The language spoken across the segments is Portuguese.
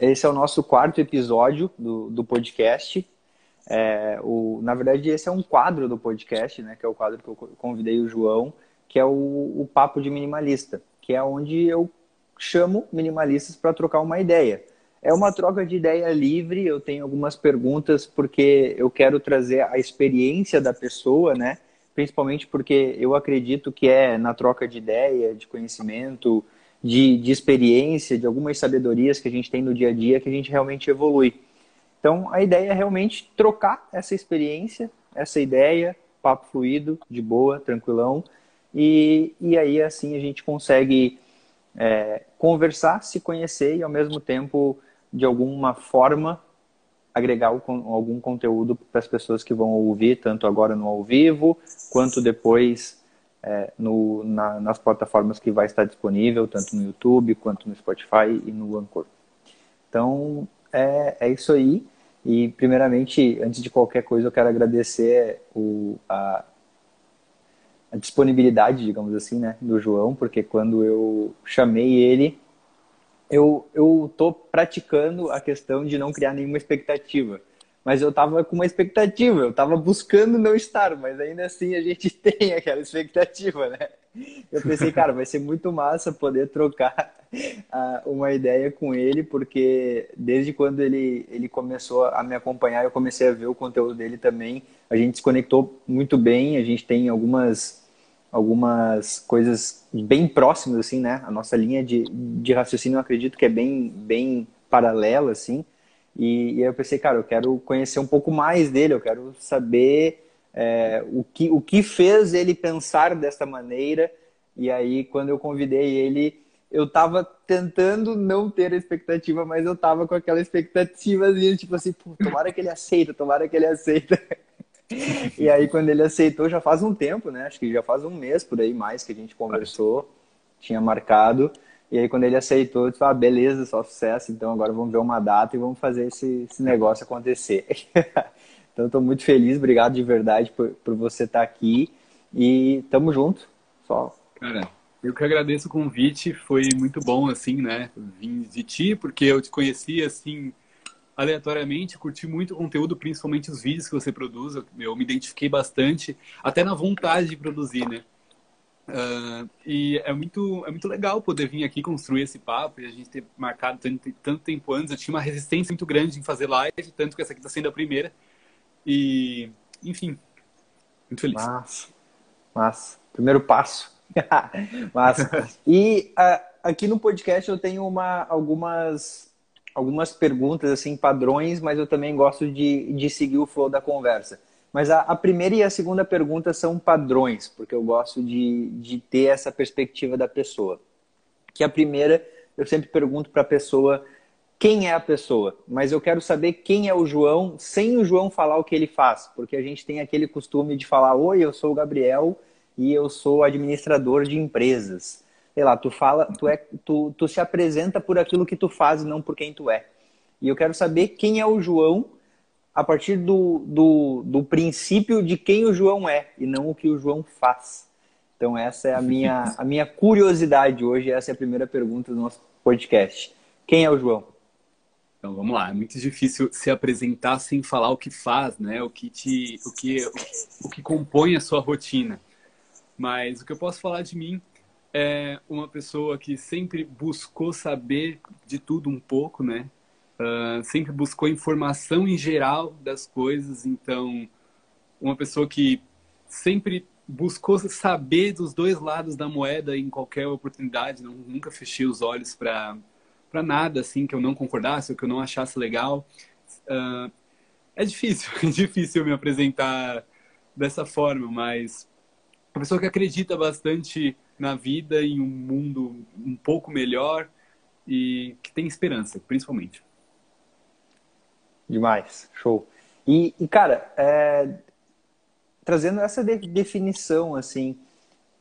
Esse é o nosso quarto episódio do, do podcast. É, o, na verdade, esse é um quadro do podcast, né? Que é o quadro que eu convidei o João, que é o, o Papo de Minimalista, que é onde eu chamo minimalistas para trocar uma ideia. É uma troca de ideia livre, eu tenho algumas perguntas porque eu quero trazer a experiência da pessoa, né? Principalmente porque eu acredito que é na troca de ideia, de conhecimento, de, de experiência, de algumas sabedorias que a gente tem no dia a dia que a gente realmente evolui. Então, a ideia é realmente trocar essa experiência, essa ideia, papo fluido, de boa, tranquilão, e, e aí assim a gente consegue é, conversar, se conhecer e ao mesmo tempo, de alguma forma, agregar algum conteúdo para as pessoas que vão ouvir, tanto agora no ao vivo, quanto depois é, no, na, nas plataformas que vai estar disponível, tanto no YouTube quanto no Spotify e no Anchor. Então, é, é isso aí. E, primeiramente, antes de qualquer coisa, eu quero agradecer o, a, a disponibilidade, digamos assim, né, do João, porque quando eu chamei ele, eu, eu tô praticando a questão de não criar nenhuma expectativa mas eu tava com uma expectativa, eu tava buscando não estar, mas ainda assim a gente tem aquela expectativa, né? Eu pensei, cara, vai ser muito massa poder trocar uh, uma ideia com ele, porque desde quando ele, ele começou a me acompanhar, eu comecei a ver o conteúdo dele também. A gente se conectou muito bem, a gente tem algumas, algumas coisas bem próximas, assim, né? A nossa linha de, de raciocínio, eu acredito que é bem, bem paralela, assim. E, e aí eu pensei, cara, eu quero conhecer um pouco mais dele, eu quero saber é, o, que, o que fez ele pensar dessa maneira. E aí, quando eu convidei ele, eu tava tentando não ter expectativa, mas eu tava com aquela expectativa, tipo assim, tomara que ele aceita, tomara que ele aceita. e aí, quando ele aceitou, já faz um tempo, né? Acho que já faz um mês por aí mais que a gente conversou, tinha marcado. E aí, quando ele aceitou, eu disse, ah, beleza, só sucesso, então agora vamos ver uma data e vamos fazer esse, esse negócio acontecer. então, estou muito feliz, obrigado de verdade por, por você estar tá aqui e tamo junto. Só. Cara, eu que agradeço o convite, foi muito bom, assim, né? Vim de ti, porque eu te conheci, assim, aleatoriamente, curti muito o conteúdo, principalmente os vídeos que você produz, eu me identifiquei bastante, até na vontade de produzir, né? Uh, e é muito, é muito legal poder vir aqui construir esse papo e a gente ter marcado tanto, tanto tempo antes. Eu tinha uma resistência muito grande em fazer live, tanto que essa aqui está sendo a primeira. E, enfim, muito feliz. Massa, massa. Primeiro passo. massa. E uh, aqui no podcast eu tenho uma, algumas, algumas perguntas, assim, padrões, mas eu também gosto de, de seguir o flow da conversa. Mas a, a, primeira e a segunda pergunta são padrões, porque eu gosto de, de ter essa perspectiva da pessoa. Que a primeira, eu sempre pergunto para a pessoa quem é a pessoa, mas eu quero saber quem é o João, sem o João falar o que ele faz, porque a gente tem aquele costume de falar: Oi, eu sou o Gabriel e eu sou administrador de empresas. Sei lá, tu fala, tu, é, tu, tu se apresenta por aquilo que tu faz e não por quem tu é. E eu quero saber quem é o João a partir do, do, do princípio de quem o João é e não o que o João faz. Então essa é a minha, a minha curiosidade hoje, essa é a primeira pergunta do nosso podcast. Quem é o João? Então vamos lá, é muito difícil se apresentar sem falar o que faz, né? O que te, o que, o que compõe a sua rotina. Mas o que eu posso falar de mim é uma pessoa que sempre buscou saber de tudo um pouco, né? Uh, sempre buscou informação em geral das coisas, então uma pessoa que sempre buscou saber dos dois lados da moeda em qualquer oportunidade, não, nunca fechei os olhos para para nada assim que eu não concordasse ou que eu não achasse legal. Uh, é difícil, é difícil me apresentar dessa forma, mas uma pessoa que acredita bastante na vida, em um mundo um pouco melhor e que tem esperança, principalmente. Demais, show. E, e cara, é, trazendo essa de, definição, assim,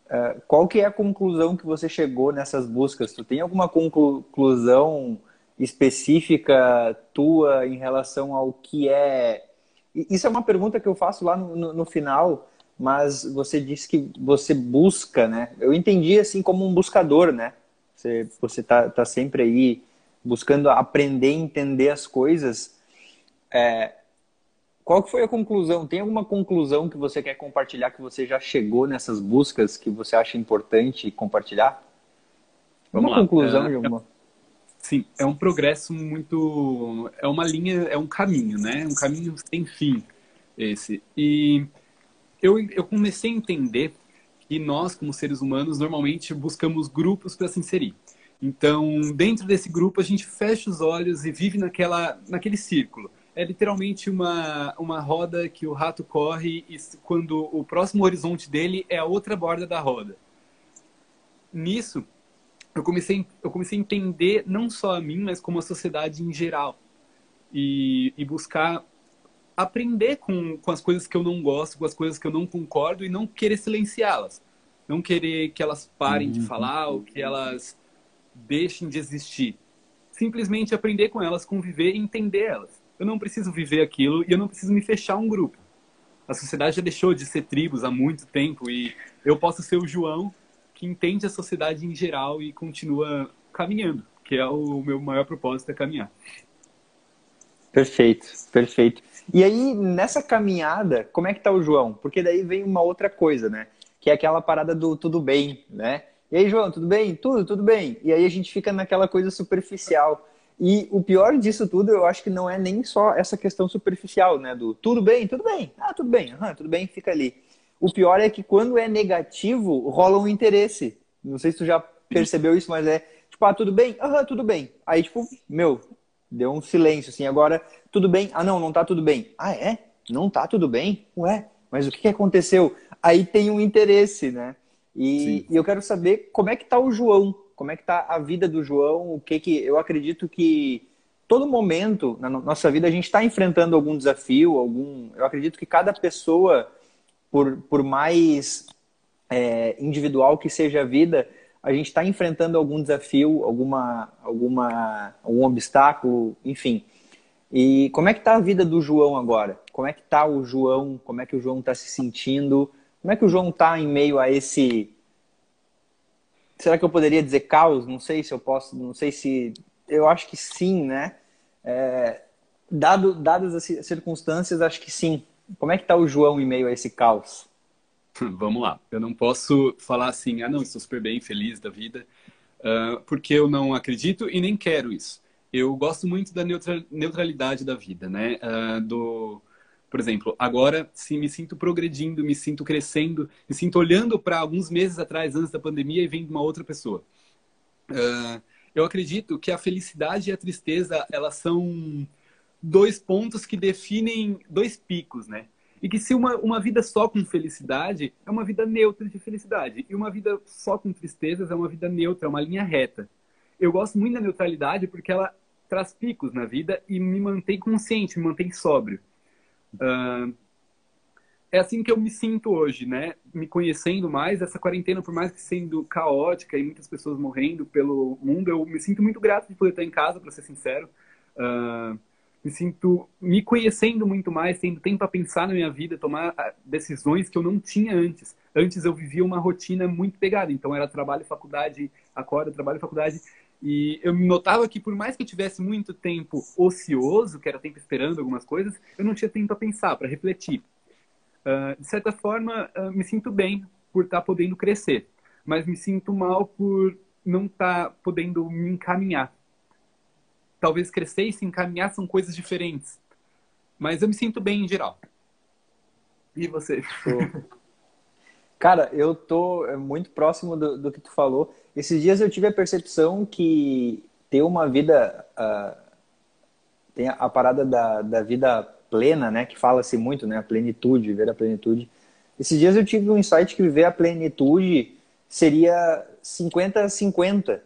é, qual que é a conclusão que você chegou nessas buscas? Tu tem alguma conclusão específica tua em relação ao que é... Isso é uma pergunta que eu faço lá no, no, no final, mas você disse que você busca, né? Eu entendi assim como um buscador, né? Você, você tá, tá sempre aí buscando aprender entender as coisas. É, qual que foi a conclusão? Tem alguma conclusão que você quer compartilhar que você já chegou nessas buscas que você acha importante compartilhar? Vamos uma lá. conclusão é, de uma... Sim, é um progresso muito. É uma linha, é um caminho, né? Um caminho sem fim, esse. E eu, eu comecei a entender que nós, como seres humanos, normalmente buscamos grupos para se inserir. Então, dentro desse grupo, a gente fecha os olhos e vive naquela, naquele círculo. É literalmente uma, uma roda que o rato corre e quando o próximo horizonte dele é a outra borda da roda. Nisso, eu comecei, eu comecei a entender não só a mim, mas como a sociedade em geral. E, e buscar aprender com, com as coisas que eu não gosto, com as coisas que eu não concordo e não querer silenciá-las. Não querer que elas parem uhum. de falar ou que elas deixem de existir. Simplesmente aprender com elas, conviver e entender elas. Eu não preciso viver aquilo e eu não preciso me fechar um grupo. A sociedade já deixou de ser tribos há muito tempo e eu posso ser o João que entende a sociedade em geral e continua caminhando, que é o meu maior propósito, é caminhar. Perfeito, perfeito. E aí, nessa caminhada, como é que tá o João? Porque daí vem uma outra coisa, né? Que é aquela parada do tudo bem, né? E aí, João, tudo bem? Tudo, tudo bem. E aí a gente fica naquela coisa superficial. E o pior disso tudo, eu acho que não é nem só essa questão superficial, né? Do tudo bem, tudo bem. Ah, tudo bem, uhum, tudo bem, fica ali. O pior é que quando é negativo, rola um interesse. Não sei se tu já percebeu isso, mas é tipo, ah, tudo bem? Aham, tudo bem. Aí, tipo, meu, deu um silêncio, assim. Agora, tudo bem? Ah, não, não tá tudo bem. Ah, é? Não tá tudo bem? Ué, mas o que, que aconteceu? Aí tem um interesse, né? E, e, eu quero saber como é que tá o João, como é que tá a vida do João, o que que... Eu acredito que todo momento na nossa vida a gente está enfrentando algum desafio, algum... Eu acredito que cada pessoa por, por mais é, individual que seja a vida, a gente está enfrentando algum desafio, alguma, alguma, algum obstáculo, enfim. E como é que está a vida do João agora? Como é que está o João? Como é que o João está se sentindo? Como é que o João está em meio a esse... Será que eu poderia dizer caos? Não sei se eu posso, não sei se... Eu acho que sim, né? É, dado, dadas as circunstâncias, acho que sim. Como é que está o João em meio a esse caos? Vamos lá. Eu não posso falar assim, ah, não, estou super bem, feliz da vida, uh, porque eu não acredito e nem quero isso. Eu gosto muito da neutralidade da vida, né? Uh, do, por exemplo, agora sim me sinto progredindo, me sinto crescendo, me sinto olhando para alguns meses atrás, antes da pandemia, e vendo uma outra pessoa. Uh, eu acredito que a felicidade e a tristeza elas são dois pontos que definem dois picos, né? E que se uma, uma vida só com felicidade é uma vida neutra de felicidade. E uma vida só com tristezas é uma vida neutra, é uma linha reta. Eu gosto muito da neutralidade porque ela traz picos na vida e me mantém consciente, me mantém sóbrio. Uh, é assim que eu me sinto hoje, né? Me conhecendo mais, essa quarentena, por mais que sendo caótica e muitas pessoas morrendo pelo mundo, eu me sinto muito grato de poder estar em casa, para ser sincero. Uh, me sinto me conhecendo muito mais, tendo tempo para pensar na minha vida, tomar ah, decisões que eu não tinha antes. Antes eu vivia uma rotina muito pegada, então era trabalho, faculdade, acorda, trabalho, faculdade. E eu notava que por mais que eu tivesse muito tempo ocioso, que era tempo esperando algumas coisas, eu não tinha tempo para pensar, para refletir. Uh, de certa forma, uh, me sinto bem por estar tá podendo crescer, mas me sinto mal por não estar tá podendo me encaminhar talvez crescer e se encaminhar são coisas diferentes. Mas eu me sinto bem em geral. E você? Cara, eu tô é, muito próximo do, do, que tu falou. Esses dias eu tive a percepção que ter uma vida. Uh, tem a, a, parada da, da vida plena, né? Que fala-se muito, né? A plenitude, viver a plenitude. Esses dias eu tive um insight que viver a plenitude seria 50-50.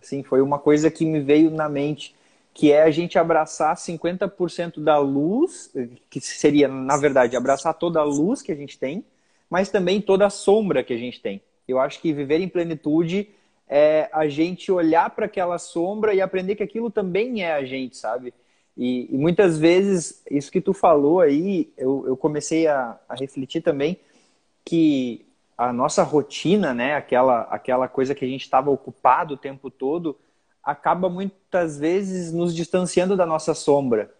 Assim, foi uma coisa que me veio na mente que é a gente abraçar 50% da luz, que seria, na verdade, abraçar toda a luz que a gente tem, mas também toda a sombra que a gente tem. Eu acho que viver em plenitude é a gente olhar para aquela sombra e aprender que aquilo também é a gente, sabe? E, e muitas vezes, isso que tu falou aí, eu, eu comecei a, a refletir também que a nossa rotina, né, aquela, aquela coisa que a gente estava ocupado o tempo todo, acaba muitas vezes nos distanciando da nossa sombra.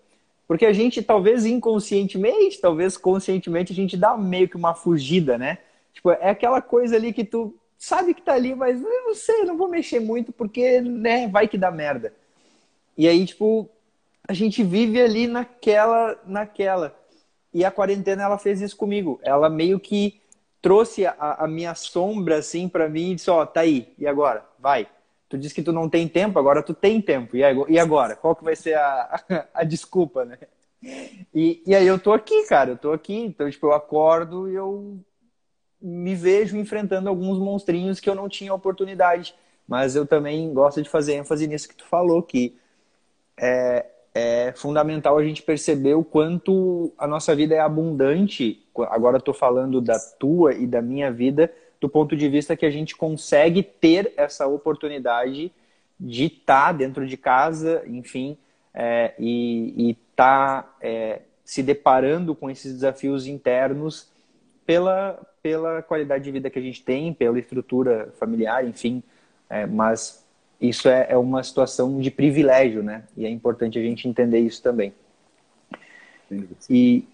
Porque a gente, talvez inconscientemente, talvez conscientemente, a gente dá meio que uma fugida, né? Tipo, é aquela coisa ali que tu sabe que tá ali, mas eu não sei, não vou mexer muito porque, né, vai que dá merda. E aí, tipo, a gente vive ali naquela, naquela. E a quarentena, ela fez isso comigo. Ela meio que trouxe a, a minha sombra, assim, para mim e disse, ó, oh, tá aí, e agora? Vai. Tu disse que tu não tem tempo, agora tu tem tempo. E agora? Qual que vai ser a, a, a desculpa, né? E, e aí eu tô aqui, cara, eu tô aqui. Então, tipo, eu acordo e eu me vejo enfrentando alguns monstrinhos que eu não tinha oportunidade. Mas eu também gosto de fazer ênfase nisso que tu falou, que é, é fundamental a gente perceber o quanto a nossa vida é abundante. Agora estou falando da tua e da minha vida, do ponto de vista que a gente consegue ter essa oportunidade de estar tá dentro de casa, enfim, é, e estar tá, é, se deparando com esses desafios internos pela, pela qualidade de vida que a gente tem, pela estrutura familiar, enfim, é, mas isso é, é, uma situação de privilégio, né? E é importante a gente entender isso também. E,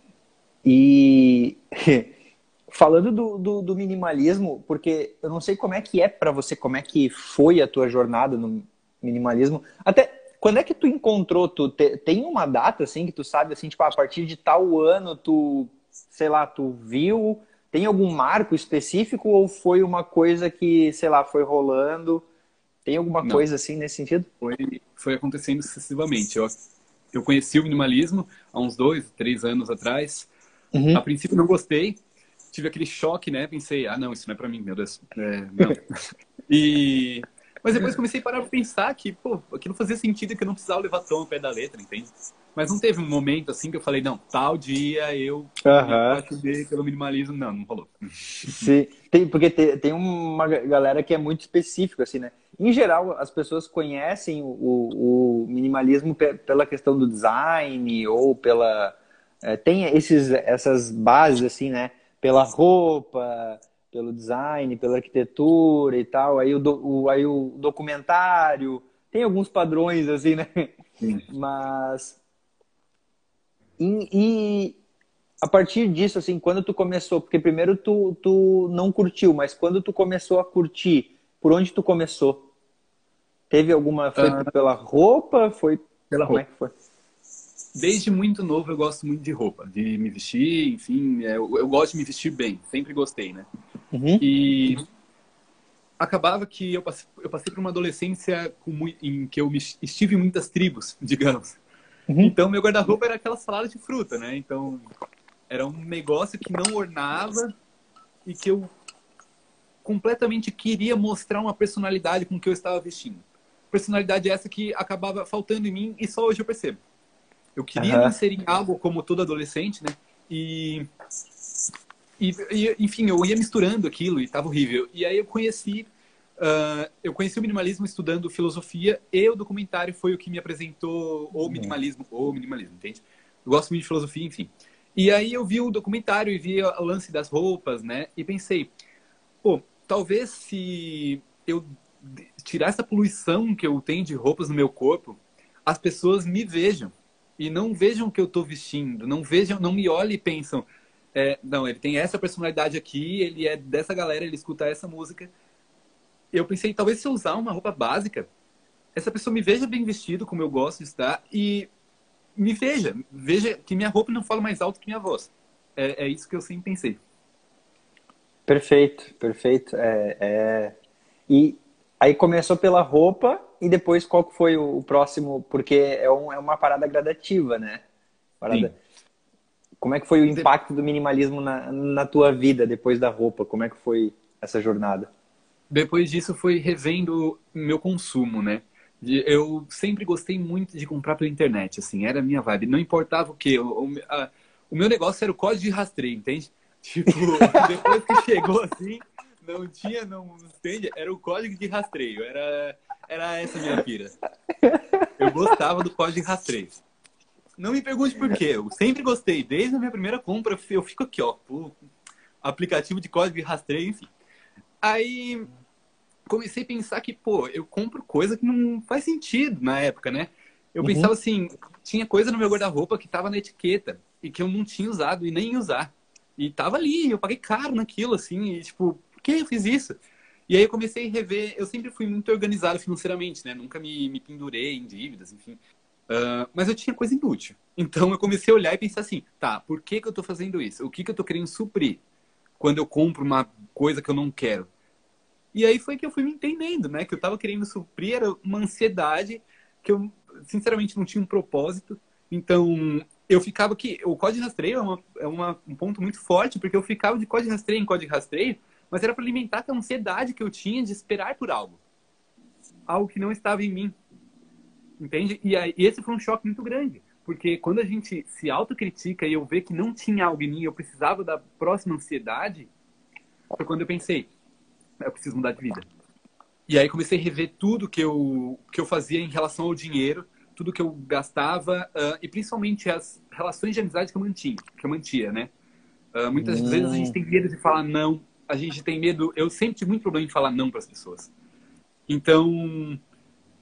e falando do, do, do, minimalismo, porque eu não sei como é que é para você, como é que foi a tua jornada no minimalismo. Até quando é que tu encontrou? Tu te, tem uma data assim que tu sabe assim, tipo, a partir de tal ano tu, sei lá, tu viu? Tem algum marco específico ou foi uma coisa que, sei lá, foi rolando? Tem alguma não. coisa assim nesse sentido? Foi, foi acontecendo sucessivamente. Eu, eu conheci o minimalismo há uns dois, três anos atrás. Uhum. A princípio não gostei, tive aquele choque, né? Pensei, ah, não, isso não é para mim, meu Deus. É, não. e mas depois comecei a parar pra pensar que, pô, aquilo fazia sentido que eu não precisava levar tão ao pé da letra, entende? Mas não teve um momento assim que eu falei, não, tal dia eu uhum. pelo minimalismo. Não, não rolou. Sim, tem, porque tem, tem uma galera que é muito específica, assim, né? Em geral, as pessoas conhecem o, o minimalismo pela questão do design ou pela... É, tem esses, essas bases, assim, né? Pela roupa, pelo design, pela arquitetura e tal. Aí o, do, o, aí o documentário tem alguns padrões assim, né? Sim. Mas e, e, a partir disso, assim, quando tu começou, porque primeiro tu, tu não curtiu, mas quando tu começou a curtir, por onde tu começou? Teve alguma foi uh, pela roupa? Foi pela como roupa. é que foi? Desde muito novo eu gosto muito de roupa, de me vestir, enfim, é, eu, eu gosto de me vestir bem, sempre gostei, né? Uhum. E acabava que eu passei, eu passei por uma adolescência muito, em que eu me, estive em muitas tribos, digamos. Uhum. Então, meu guarda-roupa era aquelas saladas de fruta, né? Então, era um negócio que não ornava e que eu completamente queria mostrar uma personalidade com que eu estava vestindo. Personalidade essa que acabava faltando em mim e só hoje eu percebo. Eu queria uhum. me inserir em algo como todo adolescente, né? E e, e, enfim, eu ia misturando aquilo e tava horrível. E aí eu conheci, uh, eu conheci o minimalismo estudando filosofia e o documentário foi o que me apresentou o minimalismo, o minimalismo, entende? Eu gosto muito de filosofia, enfim. E aí eu vi o documentário e vi o lance das roupas, né? E pensei, pô, talvez se eu tirar essa poluição que eu tenho de roupas no meu corpo, as pessoas me vejam e não vejam o que eu estou vestindo, não vejam, não me olhem e pensam, é, não, ele tem essa personalidade aqui, ele é dessa galera, ele escuta essa música. Eu pensei, talvez se eu usar uma roupa básica, essa pessoa me veja bem vestido, como eu gosto de estar, e me veja, veja que minha roupa não fala mais alto que minha voz. É, é isso que eu sempre pensei. Perfeito, perfeito. É, é... E aí começou pela roupa e depois qual que foi o próximo? Porque é, um, é uma parada gradativa, né? Parada... Como é que foi o impacto do minimalismo na, na tua vida depois da roupa? Como é que foi essa jornada? Depois disso foi revendo meu consumo, né? Eu sempre gostei muito de comprar pela internet, assim, era a minha vibe. Não importava o que, o, a, o meu negócio era o código de rastreio, entende? Tipo, depois que chegou assim, não tinha, não entende? Era o código de rastreio, era, era essa minha pira. Eu gostava do código de rastreio. Não me pergunte por quê. Eu sempre gostei. Desde a minha primeira compra, eu fico aqui, ó. Aplicativo de código de rastreio, enfim. Aí comecei a pensar que, pô, eu compro coisa que não faz sentido na época, né? Eu uhum. pensava assim, tinha coisa no meu guarda-roupa que tava na etiqueta e que eu não tinha usado e nem ia usar. E tava ali, eu paguei caro naquilo, assim, e tipo, por que eu fiz isso? E aí eu comecei a rever, eu sempre fui muito organizado financeiramente, né? Nunca me, me pendurei em dívidas, enfim. Uh, mas eu tinha coisa inútil. Então eu comecei a olhar e pensar assim, tá, por que, que eu tô fazendo isso? O que, que eu tô querendo suprir quando eu compro uma coisa que eu não quero? E aí foi que eu fui me entendendo, né? Que eu tava querendo suprir era uma ansiedade que eu, sinceramente, não tinha um propósito. Então, eu ficava que o código de rastreio é, uma, é uma, um ponto muito forte, porque eu ficava de código de rastreio em código de rastreio, mas era para alimentar a ansiedade que eu tinha de esperar por algo. Algo que não estava em mim. Entende? E, aí, esse foi um choque muito grande. Porque quando a gente se autocritica e eu ver que não tinha algo em mim, eu precisava da próxima ansiedade, foi quando eu pensei, eu preciso mudar de vida. E aí comecei a rever tudo que eu, que eu fazia em relação ao dinheiro, tudo que eu gastava uh, e principalmente as relações de amizade que eu mantinha, que eu mantia, né? Uh, muitas hum. vezes a gente tem medo de falar não, a gente tem medo. Eu sempre tive muito problema em falar não para as pessoas. Então,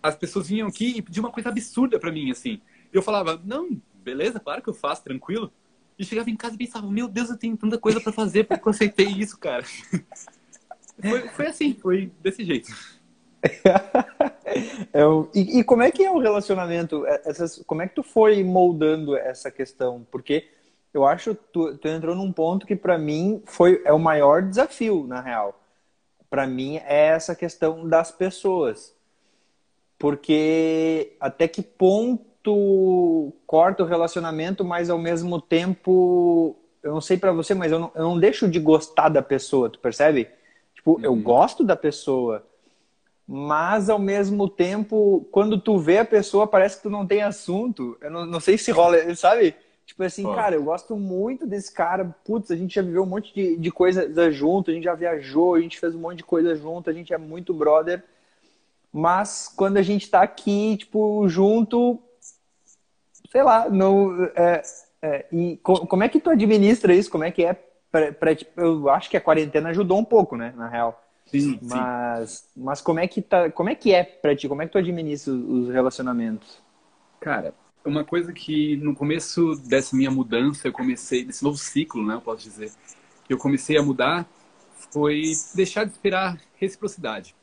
as pessoas vinham aqui e pediam uma coisa absurda para mim, assim. Eu falava, não, beleza, claro que eu faço, tranquilo. E chegava em casa e pensava, meu Deus, eu tenho tanta coisa para fazer, porque eu aceitei isso, cara. foi, foi assim, foi desse jeito. é, e, e, como é que é o relacionamento? É, essas, como é que tu foi moldando essa questão? Porque eu acho que tu, tu entrou num ponto que para mim foi é o maior desafio na real. Para mim é essa questão das pessoas, porque até que ponto corta o relacionamento, mas ao mesmo tempo eu não sei para você, mas eu não, eu não deixo de gostar da pessoa, tu percebe? Tipo, uhum. eu gosto da pessoa, mas ao mesmo tempo, quando tu vê a pessoa, parece que tu não tem assunto. Eu não, não sei se rola, sabe? Tipo assim, cara, eu gosto muito desse cara. Putz, a gente já viveu um monte de, de coisa junto, a gente já viajou, a gente fez um monte de coisa junto, a gente é muito brother. Mas quando a gente tá aqui, tipo, junto, sei lá, não. É, é, e co como é que tu administra isso? Como é que é? Pra, pra, tipo, eu acho que a quarentena ajudou um pouco, né, na real. Sim, mas, sim. mas como é que tá, como é que é pra ti? Como é que tu administra os relacionamentos? Cara, uma coisa que no começo dessa minha mudança, eu comecei, desse novo ciclo, né, eu posso dizer, que eu comecei a mudar, foi deixar de esperar reciprocidade.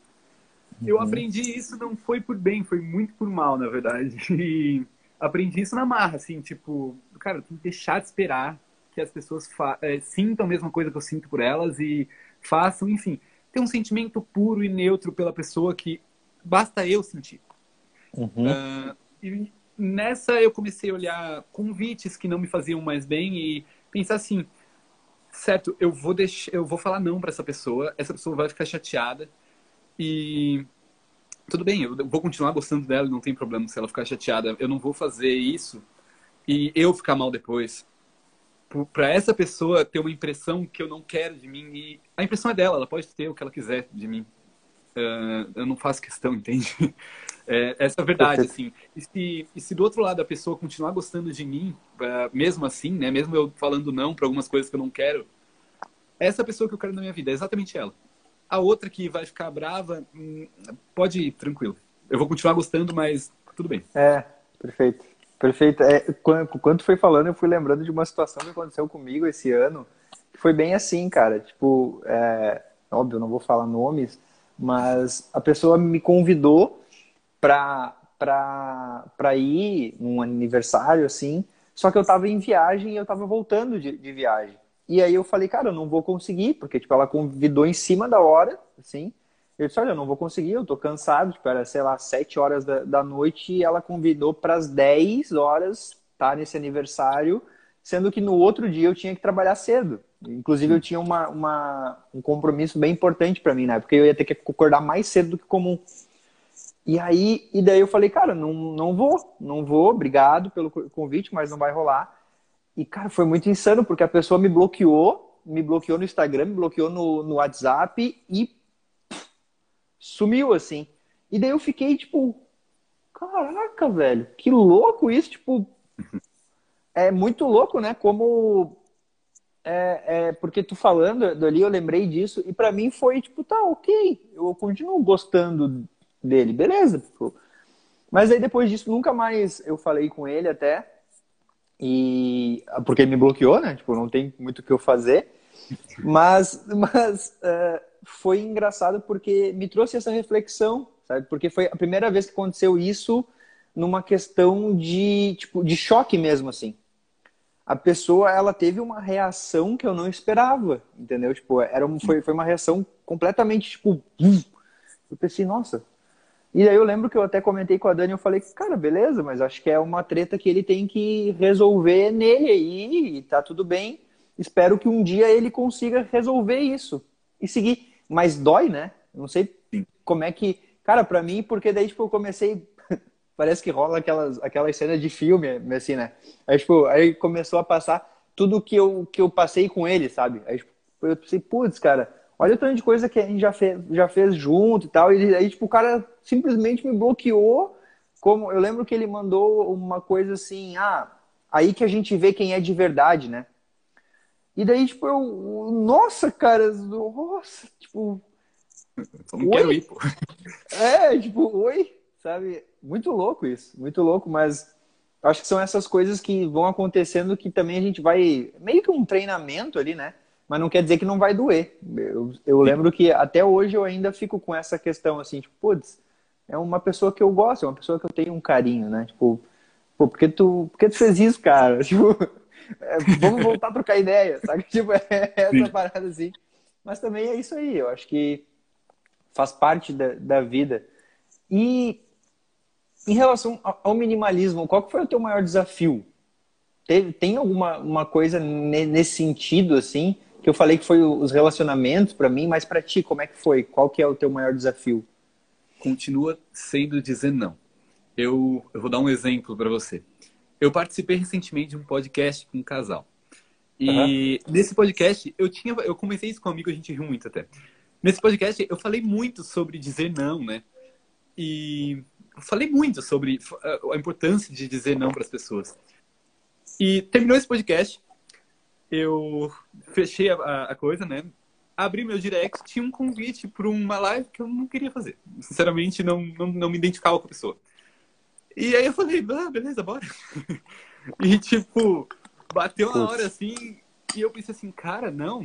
Uhum. Eu aprendi isso, não foi por bem, foi muito por mal, na verdade. E aprendi isso na marra, assim, tipo, cara, tem que deixar de esperar que as pessoas é, sintam a mesma coisa que eu sinto por elas e façam, enfim, ter um sentimento puro e neutro pela pessoa que basta eu sentir. Uhum. Uh, e nessa eu comecei a olhar convites que não me faziam mais bem e pensar assim, certo, eu vou deixar, eu vou falar não para essa pessoa, essa pessoa vai ficar chateada e tudo bem, eu vou continuar gostando dela, não tem problema se ela ficar chateada, eu não vou fazer isso e eu ficar mal depois. Para essa pessoa ter uma impressão que eu não quero de mim e a impressão é dela, ela pode ter o que ela quiser de mim. Uh, eu não faço questão, entende? É, essa é a verdade, assim. E se, e se, do outro lado a pessoa continuar gostando de mim, uh, mesmo assim, né? Mesmo eu falando não para algumas coisas que eu não quero, é essa pessoa que eu quero na minha vida, é exatamente ela. A outra que vai ficar brava, hum, pode ir, tranquilo. Eu vou continuar gostando, mas tudo bem. É, perfeito. Perfeito. É, quando, quando foi falando, eu fui lembrando de uma situação que aconteceu comigo esse ano, que foi bem assim, cara. Tipo, é, óbvio, não vou falar nomes, mas a pessoa me convidou para para ir num aniversário assim, só que eu tava em viagem e eu tava voltando de, de viagem. E aí eu falei, cara, eu não vou conseguir, porque tipo ela convidou em cima da hora, assim. Eu disse, olha, eu não vou conseguir, eu tô cansado, tipo, era, sei lá, sete horas da, da noite e ela convidou para as 10 horas tá nesse aniversário, sendo que no outro dia eu tinha que trabalhar cedo. Inclusive, eu tinha uma, uma um compromisso bem importante para mim, né? Porque eu ia ter que acordar mais cedo do que comum. E aí, e daí eu falei, cara, não, não vou, não vou, obrigado pelo convite, mas não vai rolar. E, cara, foi muito insano, porque a pessoa me bloqueou, me bloqueou no Instagram, me bloqueou no, no WhatsApp e pff, sumiu, assim. E daí eu fiquei, tipo, caraca, velho, que louco isso, tipo, é muito louco, né? Como é, é, porque tu falando ali, eu lembrei disso, e para mim foi tipo, tá, ok, eu continuo gostando dele, beleza. Tipo. Mas aí depois disso, nunca mais eu falei com ele até, e porque ele me bloqueou, né? Tipo, não tem muito o que eu fazer. Mas, mas uh, foi engraçado porque me trouxe essa reflexão, sabe? Porque foi a primeira vez que aconteceu isso numa questão de, tipo, de choque mesmo, assim a pessoa ela teve uma reação que eu não esperava, entendeu? Tipo, era um, foi, foi uma reação completamente tipo, eu pensei, nossa. E aí eu lembro que eu até comentei com a Dani, eu falei, cara, beleza, mas acho que é uma treta que ele tem que resolver nele aí, e tá tudo bem. Espero que um dia ele consiga resolver isso e seguir. Mas dói, né? Não sei como é que, cara, para mim, porque daí tipo eu comecei parece que rola aquelas, aquelas cenas de filme, assim, né? Aí, tipo, aí começou a passar tudo que eu, que eu passei com ele, sabe? Aí, tipo, eu pensei, putz, cara, olha o tanto de coisa que a gente já fez, já fez junto e tal. E aí, tipo, o cara simplesmente me bloqueou. Como eu lembro que ele mandou uma coisa assim, ah, aí que a gente vê quem é de verdade, né? E daí, tipo, eu, nossa, cara, nossa, tipo. Eu não quero ir, pô. É, tipo, oi, sabe? Muito louco isso, muito louco, mas acho que são essas coisas que vão acontecendo que também a gente vai. meio que um treinamento ali, né? Mas não quer dizer que não vai doer. Eu, eu lembro que até hoje eu ainda fico com essa questão assim, tipo, putz, é uma pessoa que eu gosto, é uma pessoa que eu tenho um carinho, né? Tipo, pô, por que tu, por que tu fez isso, cara? Tipo, é, vamos voltar a trocar ideia, sabe? Tipo, é essa Sim. parada assim. Mas também é isso aí, eu acho que faz parte da, da vida. E em relação ao minimalismo, qual foi o teu maior desafio? Tem, tem alguma uma coisa nesse sentido, assim, que eu falei que foi os relacionamentos para mim, mas para ti, como é que foi? Qual que é o teu maior desafio? Continua sendo dizer não. Eu, eu vou dar um exemplo para você. Eu participei recentemente de um podcast com um casal. E uhum. nesse podcast, eu tinha, eu comecei isso com um amigo, a gente riu muito até. Nesse podcast, eu falei muito sobre dizer não, né? E falei muito sobre a importância de dizer não para as pessoas. E terminou esse podcast, eu fechei a, a, coisa, né? Abri meu direct, tinha um convite para uma live que eu não queria fazer. Sinceramente, não, não, não me identificava com a pessoa. E aí eu falei, ah, beleza, bora. e, tipo, bateu na hora assim, e eu pensei assim, cara, não,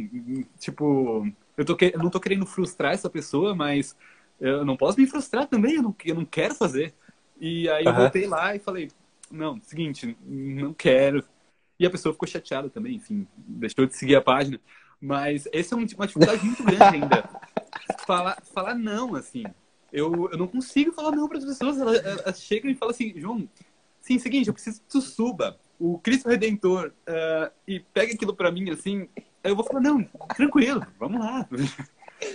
tipo, eu, tô, eu não tô querendo frustrar essa pessoa, mas eu não posso me frustrar também, eu não, eu não quero fazer. E aí uhum. eu voltei lá e falei, não, seguinte, não quero. E a pessoa ficou chateada também, enfim, deixou de seguir a página. Mas essa é uma dificuldade muito grande ainda. Falar, falar não, assim. Eu, eu não consigo falar não para as pessoas. Elas, elas chegam e falam assim, João, sim, seguinte, eu preciso que tu suba o Cristo Redentor uh, e pega aquilo para mim, assim. Aí eu vou falar, não, tranquilo, vamos lá.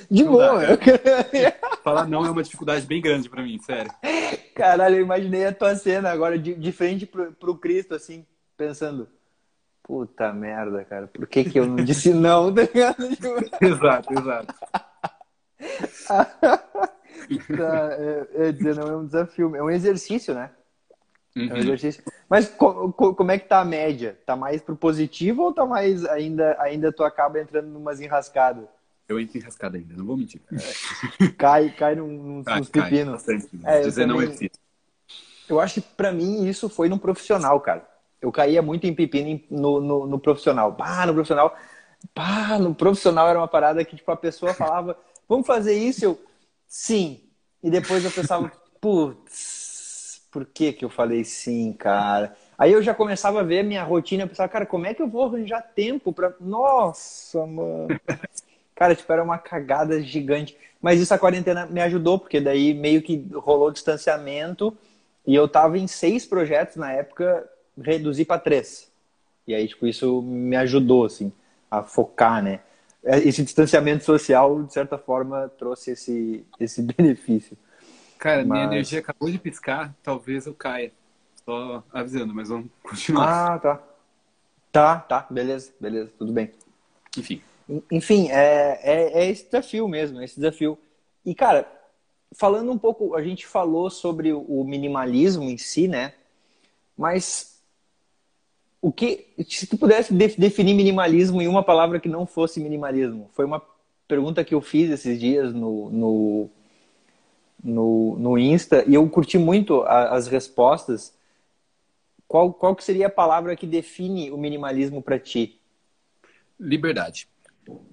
De não boa. Dá, Falar não é uma dificuldade bem grande para mim, sério. Caralho, eu imaginei a tua cena agora de, de frente pro, pro Cristo, assim, pensando. Puta merda, cara. Por que, que eu não disse não? Tá exato, exato. tá, é, é, dizer, não é um desafio, é um exercício, né? Uhum. É um uhum. exercício. Mas co, co, como é que tá a média? Tá mais pro positivo ou tá mais ainda, ainda tu acaba entrando numas enrascadas? Eu entro enrascado ainda, não vou mentir. É, cai, cai num, cai, nos pepinos. Bastante, é, dizer também, não Eu acho que para mim isso foi no profissional, cara. Eu caía muito em pepino no, no, no profissional. Pá, no profissional. Pá, no profissional era uma parada que tipo, a pessoa falava, vamos fazer isso? Eu, sim. E depois eu pensava, putz, por que que eu falei sim, cara? Aí eu já começava a ver a minha rotina, eu pensava, cara, como é que eu vou arranjar tempo para Nossa, mano. Cara, tipo, era uma cagada gigante. Mas isso a quarentena me ajudou, porque daí meio que rolou distanciamento e eu tava em seis projetos na época, reduzi para três. E aí, tipo, isso me ajudou, assim, a focar, né? É, esse distanciamento social, de certa forma, trouxe esse, esse benefício. Cara, mas... minha energia acabou de piscar, talvez eu caia. Só avisando, mas vamos continuar. Ah, tá. Tá, tá, beleza, beleza, tudo bem. Enfim. Enfim, é, é, é esse desafio mesmo, é esse desafio. E, cara, falando um pouco, a gente falou sobre o minimalismo em si, né? Mas o que, se tu pudesse definir minimalismo em uma palavra que não fosse minimalismo, foi uma pergunta que eu fiz esses dias no, no, no, no Insta e eu curti muito a, as respostas. Qual, qual que seria a palavra que define o minimalismo para ti? Liberdade.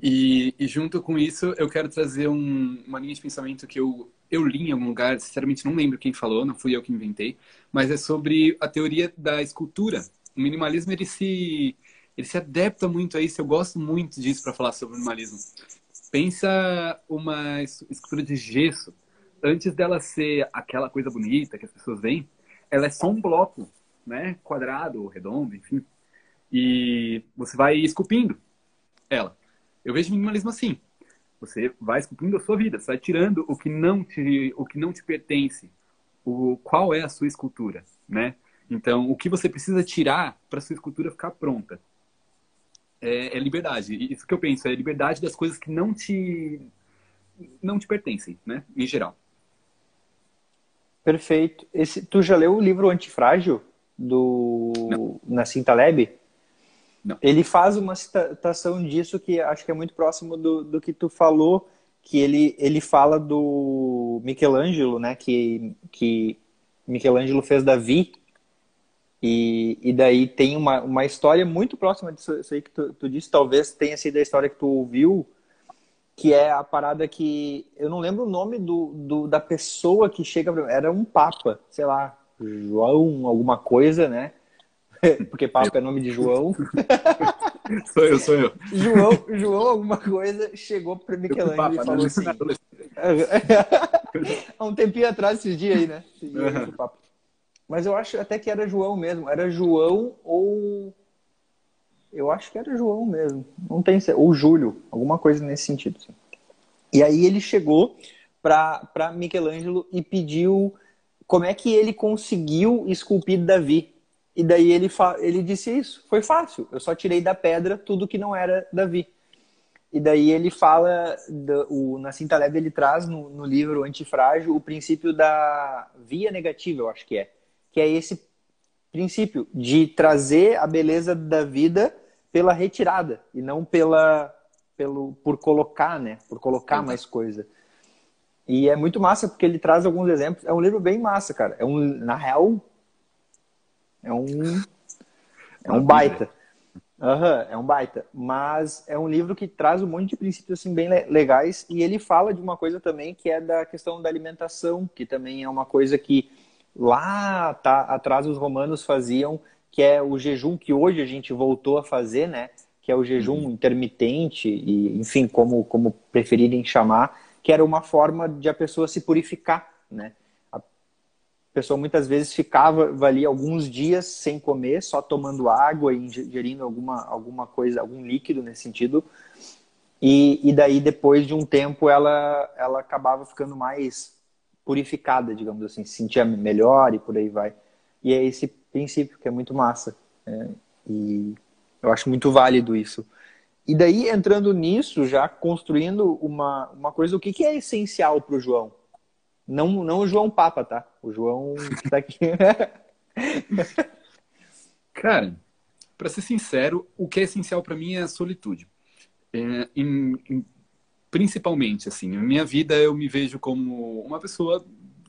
E, e, junto com isso, eu quero trazer um, uma linha de pensamento que eu, eu li em algum lugar, sinceramente não lembro quem falou, não fui eu que inventei, mas é sobre a teoria da escultura. O minimalismo, ele se, ele se adapta muito a isso, eu gosto muito disso para falar sobre o minimalismo. Pensa uma escultura de gesso, antes dela ser aquela coisa bonita que as pessoas veem, ela é só um bloco, né, quadrado, redondo, enfim. E você vai esculpindo ela. Eu vejo minimalismo assim. Você vai esculpindo a sua vida, você vai tirando o que não te, o que não te pertence. O, qual é a sua escultura, né? Então, o que você precisa tirar para sua escultura ficar pronta? É, é, liberdade. Isso que eu penso, é liberdade das coisas que não te não te pertencem, né? Em geral. Perfeito. Esse, tu já leu o livro Antifrágil do Nassim Taleb? Não. Ele faz uma citação disso que acho que é muito próximo do, do que tu falou, que ele, ele fala do Michelangelo, né? Que, que Michelangelo fez Davi. E, e daí tem uma, uma história muito próxima disso aí que tu, tu disse, talvez tenha sido a história que tu ouviu, que é a parada que eu não lembro o nome do, do da pessoa que chega era um papa, sei lá, João alguma coisa, né? Porque Papa é nome de João. sou eu, sou eu. João, João alguma coisa, chegou para Michelangelo e falou assim... Há um tempinho atrás, esses dias aí, né? Dia, Mas eu acho até que era João mesmo. Era João ou... Eu acho que era João mesmo. Não tem Ou Júlio. Alguma coisa nesse sentido. Assim. E aí ele chegou para Michelangelo e pediu como é que ele conseguiu esculpir Davi. E daí ele, ele disse isso, foi fácil, eu só tirei da pedra tudo que não era Davi. E daí ele fala, do, o Nassim Taleb ele traz no, no livro Antifrágil o princípio da via negativa, eu acho que é. Que é esse princípio de trazer a beleza da vida pela retirada e não pela pelo por colocar, né? Por colocar mais coisa. E é muito massa porque ele traz alguns exemplos. É um livro bem massa, cara. É um na real é um. É um baita. Uhum, é um baita. Mas é um livro que traz um monte de princípios assim, bem legais e ele fala de uma coisa também que é da questão da alimentação, que também é uma coisa que lá tá, atrás os romanos faziam, que é o jejum que hoje a gente voltou a fazer, né? Que é o jejum uhum. intermitente, e enfim, como, como preferirem chamar, que era uma forma de a pessoa se purificar, né? Pessoa muitas vezes ficava ali alguns dias sem comer, só tomando água e ingerindo alguma, alguma coisa, algum líquido nesse sentido. E, e daí, depois de um tempo, ela, ela acabava ficando mais purificada, digamos assim, se sentia melhor e por aí vai. E é esse princípio que é muito massa. É, e eu acho muito válido isso. E daí, entrando nisso, já construindo uma, uma coisa, o que, que é essencial para o João? Não, não o João Papa, tá? O João que tá aqui. Cara, para ser sincero, o que é essencial para mim é a solitude. É, em, em, principalmente, assim, na minha vida eu me vejo como uma pessoa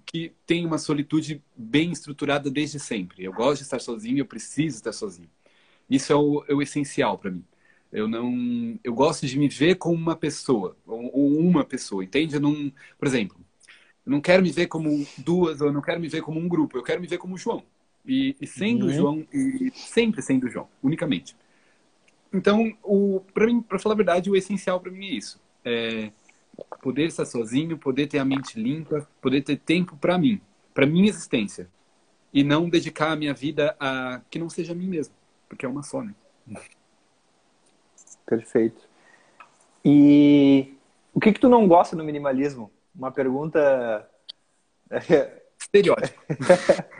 que tem uma solitude bem estruturada desde sempre. Eu gosto de estar sozinho, eu preciso estar sozinho. Isso é o, é o essencial para mim. Eu não, eu gosto de me ver como uma pessoa ou, ou uma pessoa, entende? Não, por exemplo, eu não quero me ver como duas, eu não quero me ver como um grupo, eu quero me ver como João. E, e sendo uhum. João, e sempre sendo João, unicamente. Então, o para mim, para falar a verdade, o essencial para mim é isso. É poder estar sozinho, poder ter a mente limpa, poder ter tempo para mim, para minha existência. E não dedicar a minha vida a que não seja a mim mesmo, porque é uma só, né? Perfeito. E o que que tu não gosta no minimalismo? Uma pergunta. Estereótipo.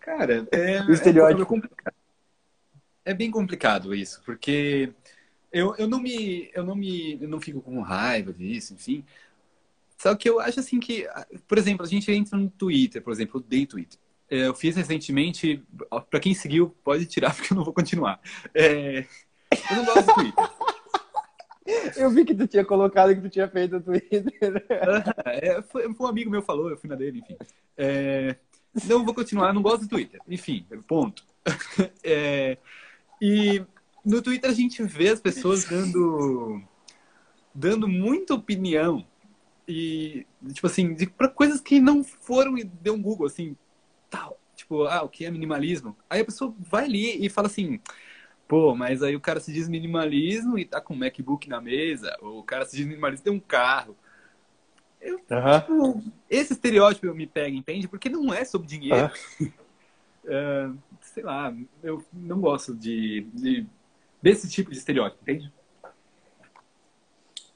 Cara, é, o estereótipo. É, é, bem complicado isso, porque eu, eu não me. Eu não me. Eu não fico com raiva disso, enfim. Só que eu acho assim que, por exemplo, a gente entra no Twitter, por exemplo, eu odeio Twitter. é, eu fiz recentemente. Para quem seguiu, pode tirar, porque eu não vou continuar. É, eu não gosto do Twitter. Eu vi que tu tinha colocado que tu tinha feito o Twitter. é, foi, foi, um amigo meu falou, eu fui na dele, enfim. É, não vou continuar, não gosto do Twitter. Enfim, ponto. É, e no Twitter a gente vê as pessoas dando, dando muita opinião e, tipo assim, para coisas que não foram e deu um Google, assim, tal. Tipo, ah, o que é minimalismo? Aí a pessoa vai ali e fala assim, pô, mas aí o cara se diz minimalismo e tá com um MacBook na mesa, ou o cara se diz minimalista e tem um carro. Eu, tipo, esse estereótipo me pega, entende? Porque não é sobre dinheiro. uh, sei lá, eu não gosto de, de, desse tipo de estereótipo, entende?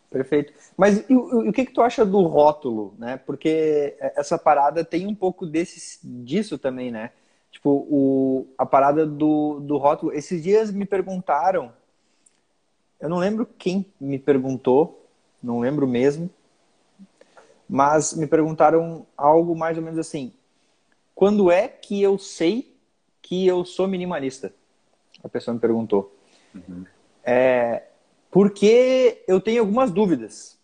Perfeito. Mas e, o, o que, que tu acha do rótulo, né? Porque essa parada tem um pouco desse, disso também, né? Tipo, o, a parada do, do rótulo. Esses dias me perguntaram, eu não lembro quem me perguntou, não lembro mesmo, mas me perguntaram algo mais ou menos assim: quando é que eu sei que eu sou minimalista? A pessoa me perguntou. Uhum. É, porque eu tenho algumas dúvidas.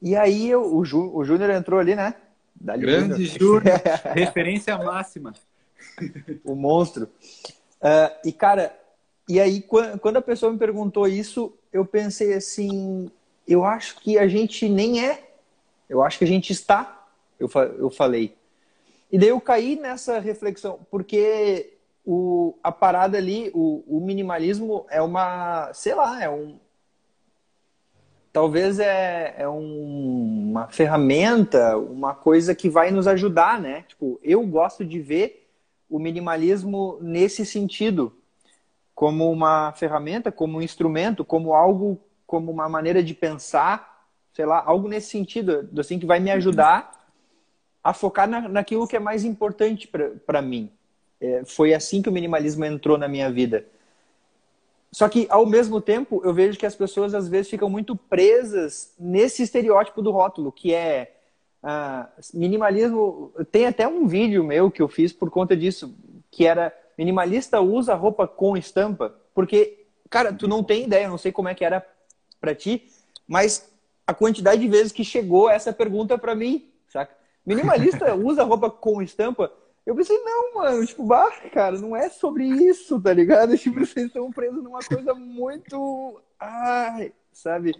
E aí eu, o, Jú, o Júnior entrou ali, né? Dali Grande Júnior, referência máxima. o monstro. Uh, e cara, e aí quando a pessoa me perguntou isso, eu pensei assim, eu acho que a gente nem é. Eu acho que a gente está. Eu, eu falei. E daí eu caí nessa reflexão, porque o, a parada ali, o, o minimalismo é uma, sei lá, é um. Talvez é, é um, uma ferramenta, uma coisa que vai nos ajudar, né? Tipo, eu gosto de ver o minimalismo nesse sentido, como uma ferramenta, como um instrumento, como algo como uma maneira de pensar, sei lá, algo nesse sentido, assim, que vai me ajudar a focar na, naquilo que é mais importante para mim. É, foi assim que o minimalismo entrou na minha vida. Só que, ao mesmo tempo, eu vejo que as pessoas às vezes ficam muito presas nesse estereótipo do rótulo, que é ah, minimalismo. Tem até um vídeo meu que eu fiz por conta disso, que era minimalista usa roupa com estampa, porque, cara, tu não tem ideia, eu não sei como é que era para ti, mas a quantidade de vezes que chegou essa pergunta para mim, saca? Minimalista usa roupa com estampa? Eu pensei, não, mano, tipo, bah, cara, não é sobre isso, tá ligado? Tipo, vocês estão presos numa coisa muito. Ai, sabe?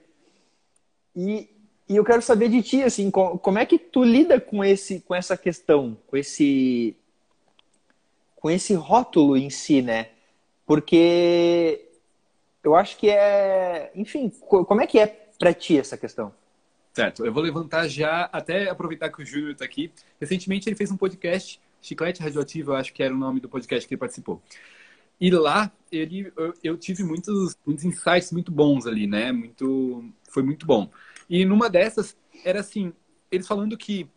E, e eu quero saber de ti, assim, como é que tu lida com, esse, com essa questão, com esse, com esse rótulo em si, né? Porque eu acho que é. Enfim, como é que é para ti essa questão? Certo, eu vou levantar já, até aproveitar que o Júnior está aqui. Recentemente ele fez um podcast, Chiclete Radioativo, eu acho que era o nome do podcast que ele participou. E lá ele, eu, eu tive muitos, muitos insights muito bons ali, né? Muito, foi muito bom. E numa dessas era assim, eles falando que,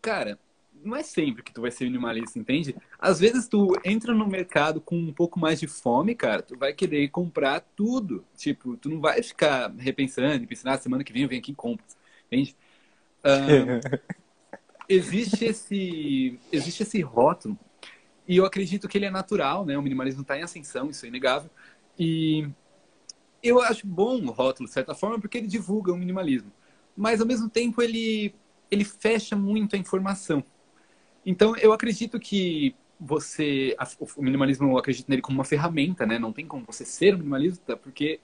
cara, não é sempre que tu vai ser minimalista, entende? Às vezes tu entra no mercado com um pouco mais de fome, cara, tu vai querer comprar tudo. Tipo, tu não vai ficar repensando pensando, ah, semana que vem eu venho aqui e compro, entende? Uh, existe esse existe esse rótulo e eu acredito que ele é natural, né? O minimalismo está em ascensão, isso é inegável. E eu acho bom o rótulo, de certa forma, porque ele divulga o minimalismo. Mas, ao mesmo tempo, ele, ele fecha muito a informação. Então, eu acredito que você. O minimalismo, eu acredito nele como uma ferramenta, né? Não tem como você ser minimalista, porque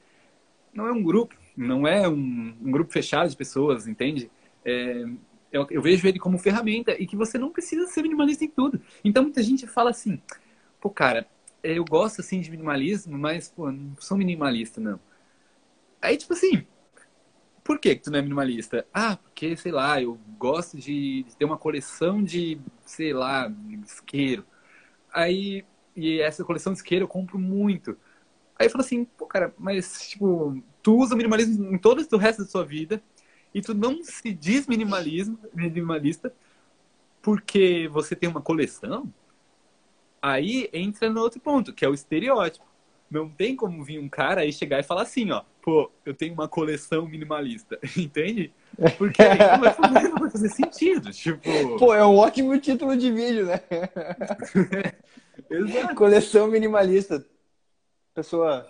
não é um grupo, não é um, um grupo fechado de pessoas, entende? É, eu, eu, vejo ele como ferramenta e que você não precisa ser minimalista em tudo. Então, muita gente fala assim: pô, cara, eu gosto assim de minimalismo, mas, pô, não sou minimalista, não. Aí, tipo assim, por que, que tu não é minimalista? Ah, porque, sei lá, eu gosto de, ter uma coleção de, sei lá, isqueiro. Aí, e essa coleção de isqueiro eu compro muito. Aí eu falo assim, pô, cara, mas, tipo, tu usa minimalismo em todo o resto da sua vida e tu não se diz minimalismo, minimalista porque você tem uma coleção? Aí entra no outro ponto, que é o estereótipo. Não tem como vir um cara e chegar e falar assim, ó, pô, eu tenho uma coleção minimalista, entende? Porque aí não vai fazer, não vai fazer sentido, tipo... Pô, é um ótimo título de vídeo, né? Exato. Coleção minimalista. Pessoa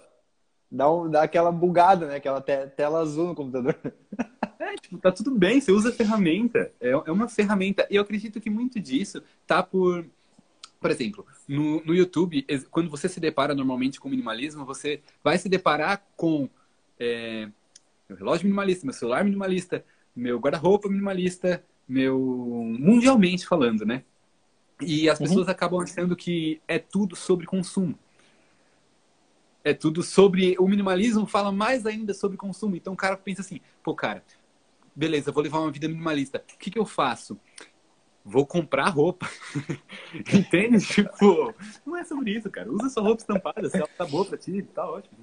dá, um, dá aquela bugada, né? Aquela te, tela azul no computador. É, tipo, tá tudo bem, você usa a ferramenta. É, é uma ferramenta. E eu acredito que muito disso tá por. Por exemplo, no, no YouTube, quando você se depara normalmente com minimalismo, você vai se deparar com é, meu relógio minimalista, meu celular minimalista, meu guarda-roupa minimalista, meu. mundialmente falando, né? E as uhum. pessoas uhum. acabam achando que é tudo sobre consumo. É tudo sobre. O minimalismo fala mais ainda sobre consumo. Então o cara pensa assim: pô, cara, beleza, vou levar uma vida minimalista. O que, que eu faço? Vou comprar roupa. Entende? tipo, não é sobre isso, cara. Usa sua roupa estampada. Se ela tá boa pra ti, tá ótimo.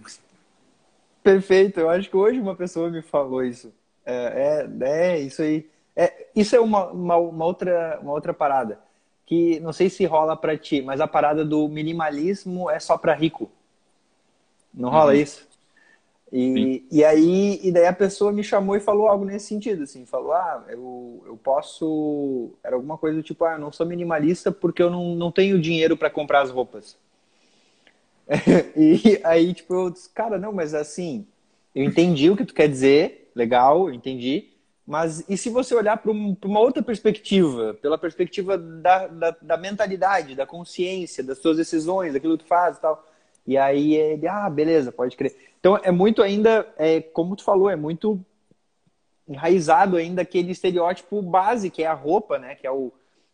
Perfeito. Eu acho que hoje uma pessoa me falou isso. É, é, é isso aí. É, isso é uma, uma, uma, outra, uma outra parada. Que não sei se rola pra ti, mas a parada do minimalismo é só pra rico. Não rola uhum. isso? E, e aí, e daí a pessoa me chamou e falou algo nesse sentido, assim, falou, ah, eu, eu posso, era alguma coisa do tipo, ah, eu não sou minimalista porque eu não, não tenho dinheiro para comprar as roupas. e aí, tipo, eu disse, cara, não, mas assim, eu entendi o que tu quer dizer, legal, eu entendi, mas e se você olhar para um, uma outra perspectiva, pela perspectiva da, da, da, mentalidade, da consciência, das suas decisões, daquilo que tu faz e tal, e aí ele, ah, beleza, pode crer. Então é muito ainda, é, como tu falou, é muito enraizado ainda aquele estereótipo base, que é a roupa, né? Que é o,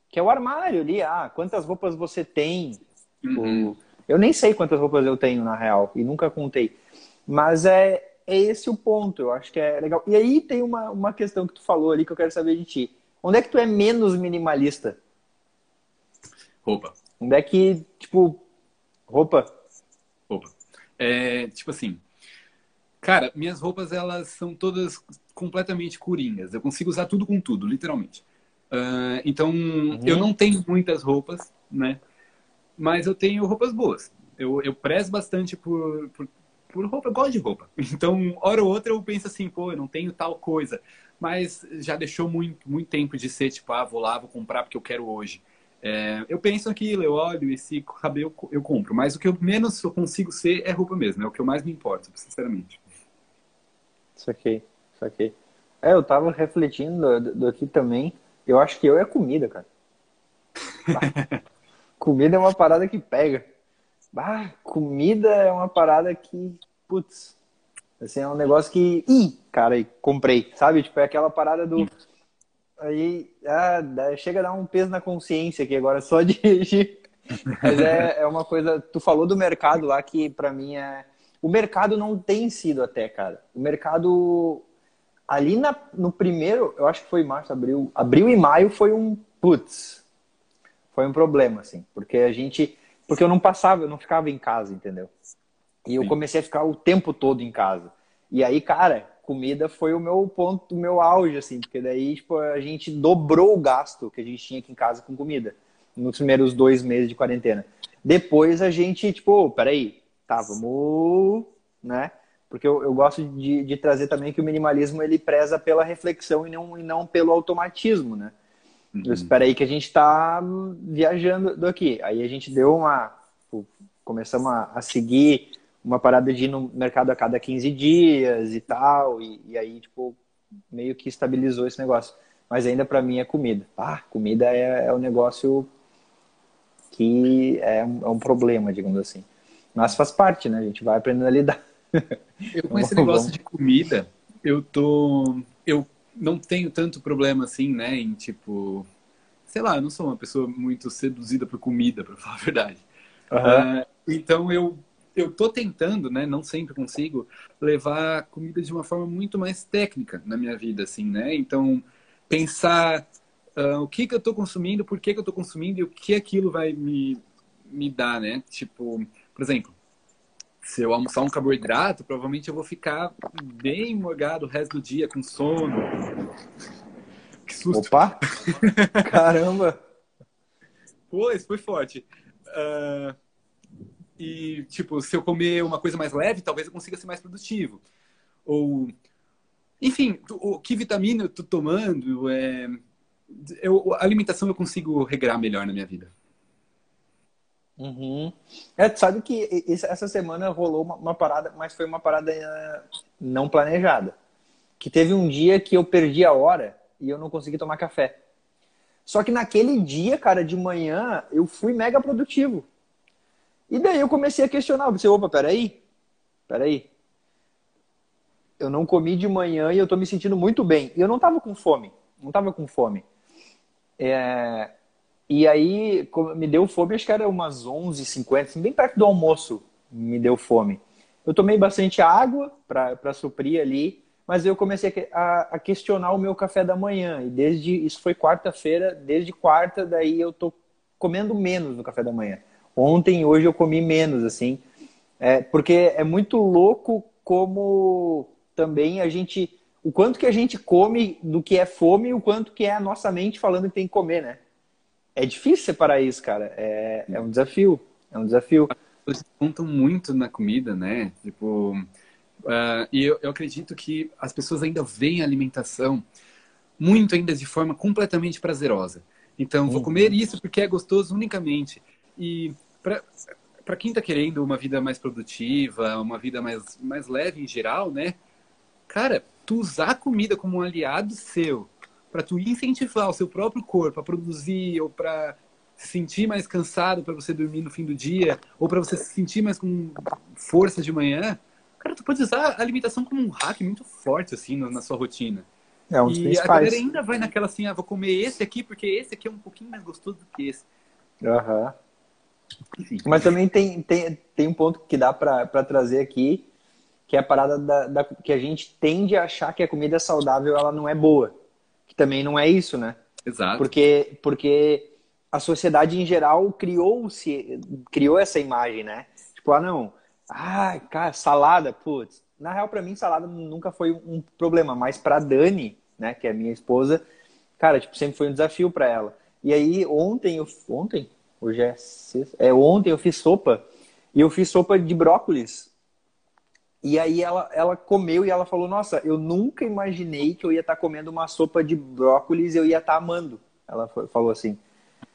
que é o armário ali. Ah, quantas roupas você tem? Uhum. Eu nem sei quantas roupas eu tenho, na real, e nunca contei. Mas é, é esse o ponto, eu acho que é legal. E aí tem uma, uma questão que tu falou ali que eu quero saber de ti. Onde é que tu é menos minimalista? Roupa. Onde é que, tipo, roupa? roupa. É, tipo assim, cara, minhas roupas elas são todas completamente coringas. Eu consigo usar tudo com tudo, literalmente. Uh, então, uhum. eu não tenho muitas roupas, né? Mas eu tenho roupas boas. Eu, eu prezo bastante por, por, por roupa, eu gosto de roupa. Então, hora ou outra eu penso assim, pô, eu não tenho tal coisa. Mas já deixou muito, muito tempo de ser, tipo, ah, vou lá, vou comprar porque eu quero hoje. É, eu penso aquilo, eu olho e se caber eu, eu, compro. Mas o que eu menos consigo ser é roupa mesmo. É o que eu mais me importo, sinceramente. Isso aqui. É, eu tava refletindo do, do aqui também. Eu acho que eu é comida, cara. comida é uma parada que pega. Bah, comida é uma parada que, putz, assim, é um negócio que, ih, cara, comprei, sabe? Tipo, é aquela parada do Aí ah, chega a dar um peso na consciência aqui agora só de. Mas é, é uma coisa. Tu falou do mercado lá que para mim é. O mercado não tem sido até, cara. O mercado. Ali na, no primeiro, eu acho que foi março, abril. Abril e maio foi um. Putz. Foi um problema, assim. Porque a gente. Porque eu não passava, eu não ficava em casa, entendeu? E eu Sim. comecei a ficar o tempo todo em casa. E aí, cara, comida foi o meu ponto, o meu auge, assim, porque daí, tipo, a gente dobrou o gasto que a gente tinha aqui em casa com comida nos primeiros dois meses de quarentena. Depois a gente, tipo, peraí, tá, vamos, né? Porque eu, eu gosto de, de trazer também que o minimalismo ele preza pela reflexão e não, e não pelo automatismo, né? Uhum. Eu espero aí que a gente tá viajando daqui. Aí a gente deu uma. Começamos a, a seguir uma parada de ir no mercado a cada 15 dias e tal, e, e aí, tipo, meio que estabilizou esse negócio. Mas ainda para mim é comida. Ah, comida é, é um negócio que é um, é um, problema, digamos assim. Mas faz parte, né? A gente vai aprendendo a lidar. Eu com esse negócio de comida, eu tô. Eu não tenho tanto problema assim, né? Em tipo. Sei lá, eu não sou uma pessoa muito seduzida por comida, para falar a verdade. Uhum. Uh, então eu eu tô tentando, né, não sempre consigo, levar comida de uma forma muito mais técnica na minha vida, assim, né? Então, pensar uh, o que que eu tô consumindo, por que que eu tô consumindo e o que aquilo vai me, me dar, né? Tipo, por exemplo, se eu almoçar um carboidrato, provavelmente eu vou ficar bem morgado o resto do dia, com sono. Que susto. Opa! Caramba! Pô, isso foi forte. Uh, E, tipo, se eu comer uma coisa mais leve, talvez eu consiga ser mais produtivo. Ou, enfim, o que vitamina eu tô tomando, é... eu, a alimentação eu consigo regrar melhor na minha vida. Uhum. É, sabe que essa semana rolou uma, uma, parada, mas foi uma parada eh, não planejada. Que teve um dia que eu perdi a hora e eu não consegui tomar café. Só que naquele dia, cara, de manhã, eu fui mega produtivo. E daí eu comecei a questionar. Eu pensei, opa, peraí, peraí. Eu não comi de manhã e eu tô me sentindo muito bem. E eu não tava com fome. Não tava com fome. É... E aí me deu fome, acho que era umas 11h50, assim, bem perto do almoço me deu fome. Eu tomei bastante água para suprir ali, mas eu comecei a, a, questionar o meu café da manhã. E desde isso foi quarta-feira, desde quarta, daí eu tô comendo menos no café da manhã. Ontem hoje eu comi menos, assim. É, porque é muito louco como também a gente. O quanto que a gente come do que é fome e o quanto que é a nossa mente falando que tem que comer, né? É difícil separar isso, cara. É, é um desafio. É um desafio. Eles contam muito na comida, né? Tipo. Uh, e eu, eu acredito que as pessoas ainda veem a alimentação muito ainda de forma completamente prazerosa. Então, vou uhum. comer isso porque é gostoso unicamente. E para quem está querendo uma vida mais produtiva, uma vida mais, mais leve em geral, né? Cara, tu usar a comida como um aliado seu para tu incentivar o seu próprio corpo a produzir ou para se sentir mais cansado para você dormir no fim do dia ou para você se sentir mais com força de manhã, cara, tu pode usar a alimentação como um hack muito forte assim na sua rotina. É um dos e principais. a galera ainda vai naquela assim, ah, vou comer esse aqui porque esse aqui é um pouquinho mais gostoso do que esse. Aham. Uhum. Mas também tem, tem, tem um ponto que dá para trazer aqui, que é a parada da, da, que a gente tende a achar que a comida saudável ela não é boa. Que também não é isso, né? Exato. Porque, porque a sociedade em geral criou-se, criou essa imagem, né? Tipo, ah, não, ah, cara, salada, putz. Na real, para mim, salada nunca foi um problema, mas para Dani, né, que é minha esposa, cara, tipo, sempre foi um desafio para ela. E aí, ontem, eu, ontem, Hoje é sexta. É, ontem eu fiz sopa. E eu fiz sopa de brócolis. E aí ela, ela comeu e ela falou: Nossa, eu nunca imaginei que eu ia estar tá comendo uma sopa de brócolis e eu ia estar tá amando. Ela falou assim.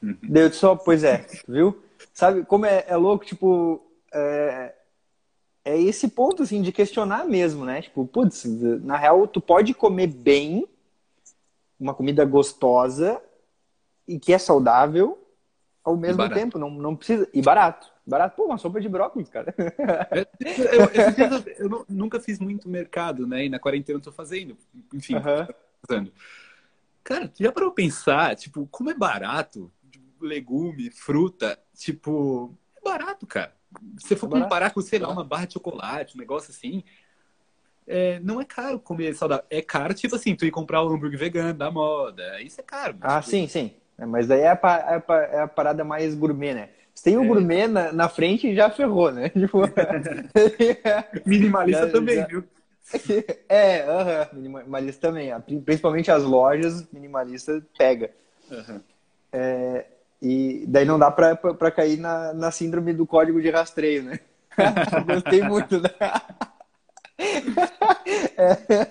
Uhum. Daí eu disse: oh, Pois é, viu? Sabe como é, é louco? Tipo, é, é esse ponto assim de questionar mesmo, né? Tipo, putz, na real, tu pode comer bem, uma comida gostosa e que é saudável, ao mesmo tempo, não, não precisa. E barato. Barato, pô, uma sopa de brócolis, cara. É, eu, eu, eu, nunca fiz muito mercado, né? E na quarentena eu tô fazendo. Enfim, uhum. fazendo. Cara, já parou pensar, tipo, como é barato legume, fruta, tipo, é barato, cara. Se for é comparar com, sei lá, uma barra de chocolate, um negócio assim, é, não é caro comer saudável. É caro, tipo assim, tu ir comprar o um hambúrguer vegano da moda. Isso é caro. ah, tipo, sim, sim. É, mas daí é a, é, é a, parada mais gourmet, né? Se tem o um é. gourmet na, na frente, já ferrou, né? Tipo... Minimalista já, também, já... viu? É, uh -huh, minimalista também. Principalmente as lojas, minimalista pega. Uh é, e daí não dá pra, pra, pra, cair na, na síndrome do código de rastreio, né? Gostei muito, né? É,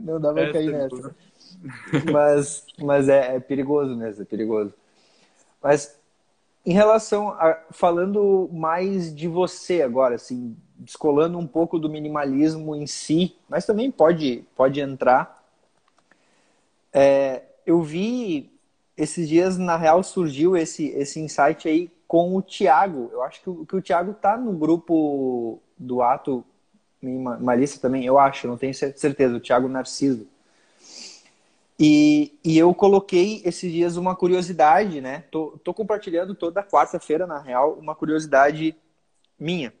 não dá pra Essa cair nessa mas mas é, é, perigoso mesmo, é perigoso. Mas em relação a falando mais de você agora, assim, descolando um pouco do minimalismo em si, mas também pode pode entrar. É, eu vi esses dias na real surgiu esse esse insight aí com o Thiago. Eu acho que o, que o tá no grupo do ato minimalista também, eu acho, não tenho certeza, o Thiago Narciso. E, e eu coloquei esses dias uma curiosidade, né? Tô, tô compartilhando toda quarta-feira, na real, uma curiosidade minha.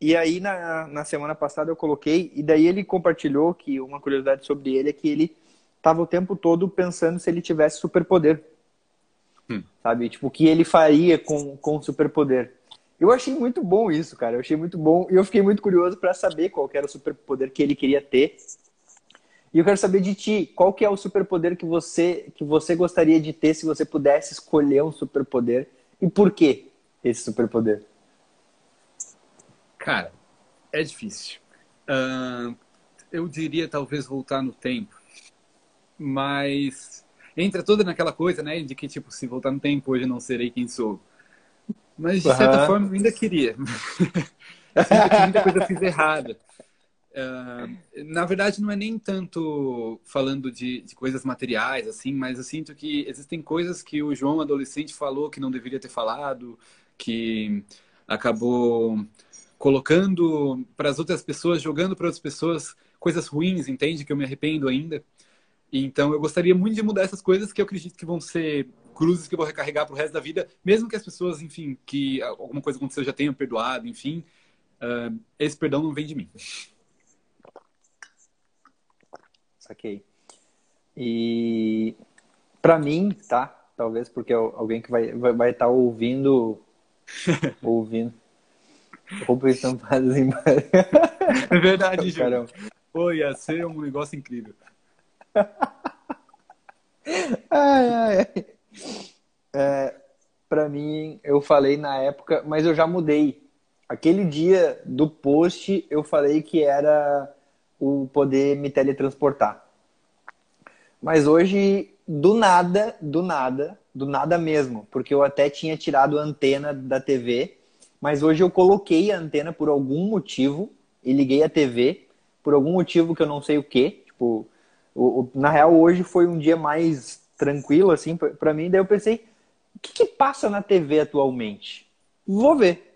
E aí, na, na semana passada, eu coloquei, e daí ele compartilhou que uma curiosidade sobre ele é que ele estava o tempo todo pensando se ele tivesse superpoder. Hum. Sabe? Tipo, o que ele faria com, com superpoder. Eu achei muito bom isso, cara. Eu achei muito bom. E eu fiquei muito curioso para saber qual era o superpoder que ele queria ter e eu quero saber de ti, qual que é o superpoder que você que você gostaria de ter se você pudesse escolher um superpoder e por que esse superpoder? Cara, é difícil. Uh, eu diria talvez voltar no tempo. Mas entra toda naquela coisa, né? De que, tipo, se voltar no tempo, hoje não serei quem sou. Mas, de certa uhum. forma, eu ainda queria. Sinto que muita coisa fiz errada. Uh, na verdade, não é nem tanto falando de, de, coisas materiais, assim, mas eu sinto que existem coisas que o João, adolescente, falou que não deveria ter falado, que acabou colocando para as outras pessoas, jogando para outras pessoas coisas ruins, entende? Que eu me arrependo ainda. Então, eu gostaria muito de mudar essas coisas que eu acredito que vão ser cruzes que eu vou recarregar para o resto da vida, mesmo que as pessoas, enfim, que alguma coisa aconteceu já tenham perdoado, enfim, uh, esse perdão não vem de mim. Saquei. E para mim, tá? Talvez porque alguém que vai estar vai, vai tá ouvindo ouvindo roupas estampadas em É verdade, Júlio. Pô, ia ser um negócio incrível. ai, ai, ai. É, pra mim, eu falei na época, mas eu já mudei. Aquele dia do post, eu falei que era o poder me teletransportar. Mas hoje, do nada, do nada, do nada mesmo, porque eu até tinha tirado a antena da TV, mas hoje eu coloquei a antena por algum motivo e liguei a TV por algum motivo que eu não sei o que. Tipo, o, o, na real, hoje foi um dia mais tranquilo, assim, para mim. Daí eu pensei, o que, que passa na TV atualmente? Vou ver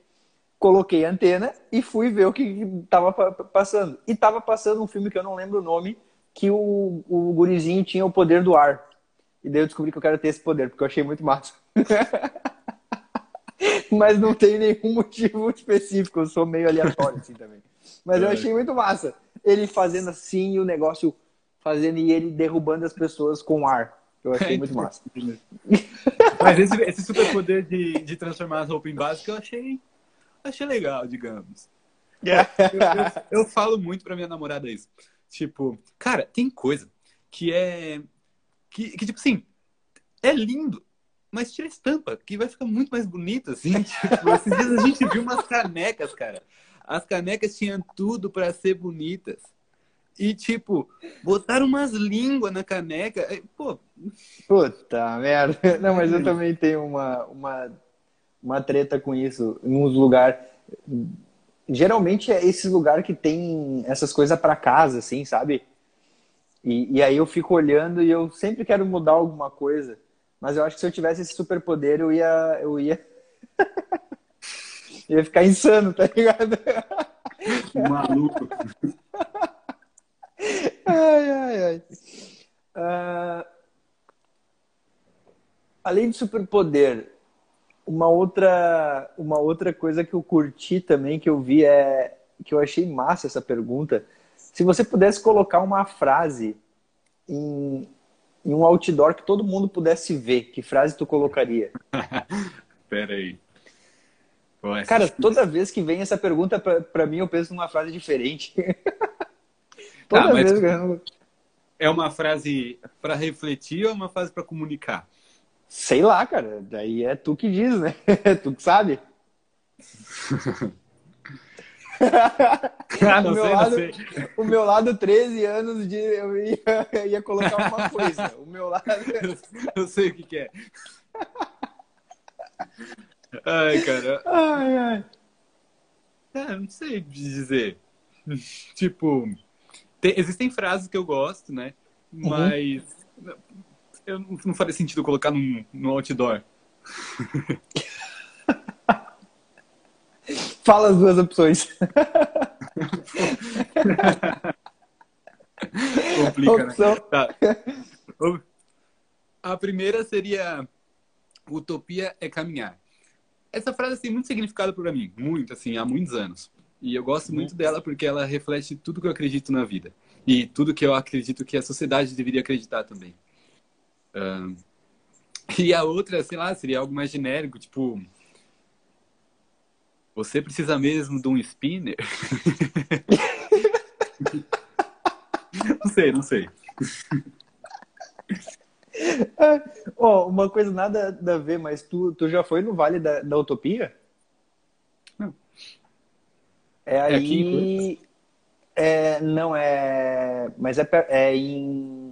coloquei a antena e fui ver o que estava passando. E estava passando um filme que eu não lembro o nome, que o, o gurizinho tinha o poder do ar. E daí eu descobri que eu quero ter esse poder, porque eu achei muito massa. Mas não tem nenhum motivo específico, eu sou meio aleatório assim também. Mas eu é. achei muito massa. Ele fazendo assim e o negócio fazendo e ele derrubando as pessoas com ar. Eu achei muito massa. Mas esse, esse superpoder de, de transformar as roupas em básico eu achei achei legal, digamos. Yeah. Eu, eu, eu, falo muito pra minha namorada isso. Tipo, cara, tem coisa que é. Que, que tipo assim, é lindo, mas tira a estampa, que vai ficar muito mais bonito, assim. Tipo, esses dias a gente viu umas canecas, cara. As canecas tinham tudo para ser bonitas. E, tipo, botaram umas línguas na caneca. Pô. Puta merda. Não, mas eu também tenho uma, uma uma treta com isso. Em uns lugares. Geralmente é esse lugar que tem essas coisas para casa, assim, sabe? E, e aí eu fico olhando e eu sempre quero mudar alguma coisa. Mas eu acho que se eu tivesse esse superpoder, eu ia. Eu ia. eu ia ficar insano, tá ligado? Maluco. ai, ai, ai. Uh, além de superpoder, uma outra, uma outra coisa que eu curti também, que eu vi, é que eu achei massa essa pergunta. Se você pudesse colocar uma frase em, em um outdoor que todo mundo pudesse ver, que frase tu colocaria? Pera aí. Pô, Cara, toda vez que vem essa pergunta para mim, eu penso numa frase diferente. toda tá, vez. Eu... É uma frase para refletir ou é uma frase para comunicar? Sei lá, cara. Daí é tu que diz, né? É tu que sabe. ah, não o, meu sei, lado, o meu lado, 13 anos, de, eu ia, eu ia colocar uma coisa. O meu lado. eu sei o que, que é. Ai, cara. Ai, ai. É, não sei dizer. Tipo, tem, existem frases que eu gosto, né? Uhum. Mas uhum eu não faria sentido colocar num, no outdoor. Fala as duas opções. Complica, né? Tá. A primeira seria utopia é caminhar. Essa frase tem muito significado para mim, muito, assim, há muitos anos. E eu gosto muito dela porque ela reflete tudo que eu acredito na vida. E tudo que eu acredito que a sociedade deveria acreditar também. Uh, e a outra, sei lá, seria algo mais genérico, tipo. Você precisa mesmo de um spinner? não sei, não sei. oh, uma coisa nada a ver, mas tu, tu já foi no Vale da, da Utopia? Não. É, é aí. É, não é. Mas é, é em.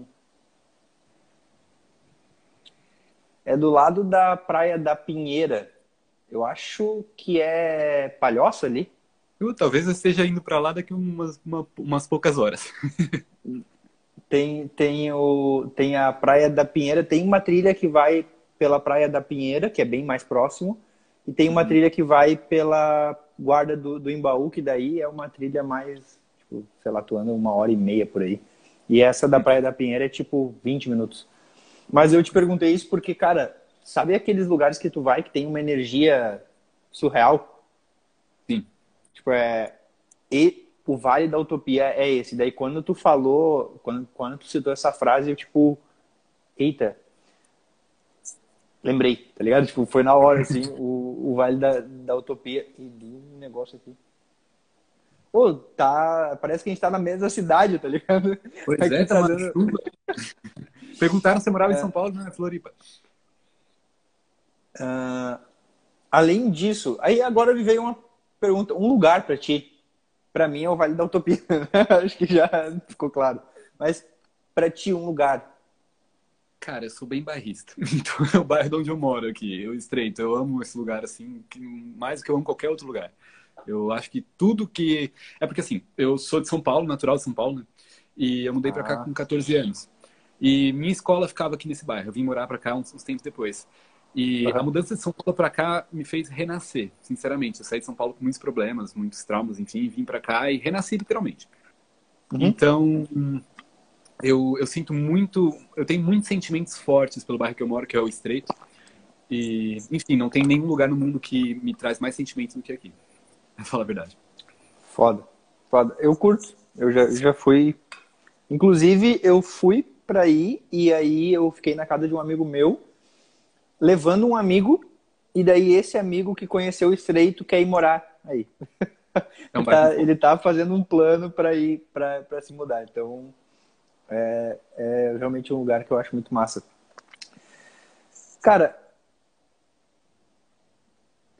É do lado da Praia da Pinheira. Eu acho que é Palhoça ali. Eu, talvez eu esteja indo para lá daqui umas, uma, umas poucas horas. tem, tem, o, tem a Praia da Pinheira, tem uma trilha que vai pela Praia da Pinheira, que é bem mais próximo, e tem uma uhum. trilha que vai pela Guarda do, do Imbaú, que daí é uma trilha mais, tipo, sei lá, tu anda uma hora e meia por aí. E essa da Praia da Pinheira é tipo 20 minutos. Mas eu te perguntei isso porque, cara, sabe aqueles lugares que tu vai que tem uma energia surreal? Sim. Tipo, é. E o Vale da Utopia é esse. Daí quando tu falou, quando, quando tu citou essa frase, eu tipo, eita, lembrei, tá ligado? Tipo, foi na hora, assim, o, o Vale da, da Utopia. E um negócio aqui. Pô, tá. Parece que a gente tá na mesma cidade, tá ligado? Pois é, tá dando... Perguntaram se você morava é. em São Paulo, não é Floripa. Uh, além disso, aí agora me veio uma pergunta, um lugar para ti. Para mim é o Vale da Utopia. Acho que já ficou claro. Mas para ti um lugar Cara, eu sou bem bairrista. Então é o bairro de onde eu moro aqui, eu estreito. Eu amo esse lugar assim, mais do que eu amo qualquer outro lugar. Eu acho que tudo que. É porque assim, eu sou de São Paulo, natural de São Paulo, né? E eu mudei ah. para cá com 14 anos. E minha escola ficava aqui nesse bairro. Eu vim morar para cá uns, uns, tempos depois. E uhum. a mudança de São Paulo para cá me fez renascer, sinceramente. Eu saí de São Paulo com muitos problemas, muitos traumas, enfim, vim para cá e renasci literalmente. Uhum. Então, eu, eu sinto muito, eu tenho muitos sentimentos fortes pelo bairro que eu moro, que é o Estreito. E, enfim, não tem nenhum lugar no mundo que me traz mais sentimentos do que aqui. Pra falar a verdade. Foda. Foda. Eu curto. Eu já, já fui. Inclusive, eu fui pra ir e aí eu fiquei na casa de um amigo meu, levando um amigo, e daí esse amigo que conheceu o Estreito quer ir morar aí. É um ele, tá, ele tá fazendo um plano para ir para se mudar. Então, é, é realmente um lugar que eu acho muito massa. Cara,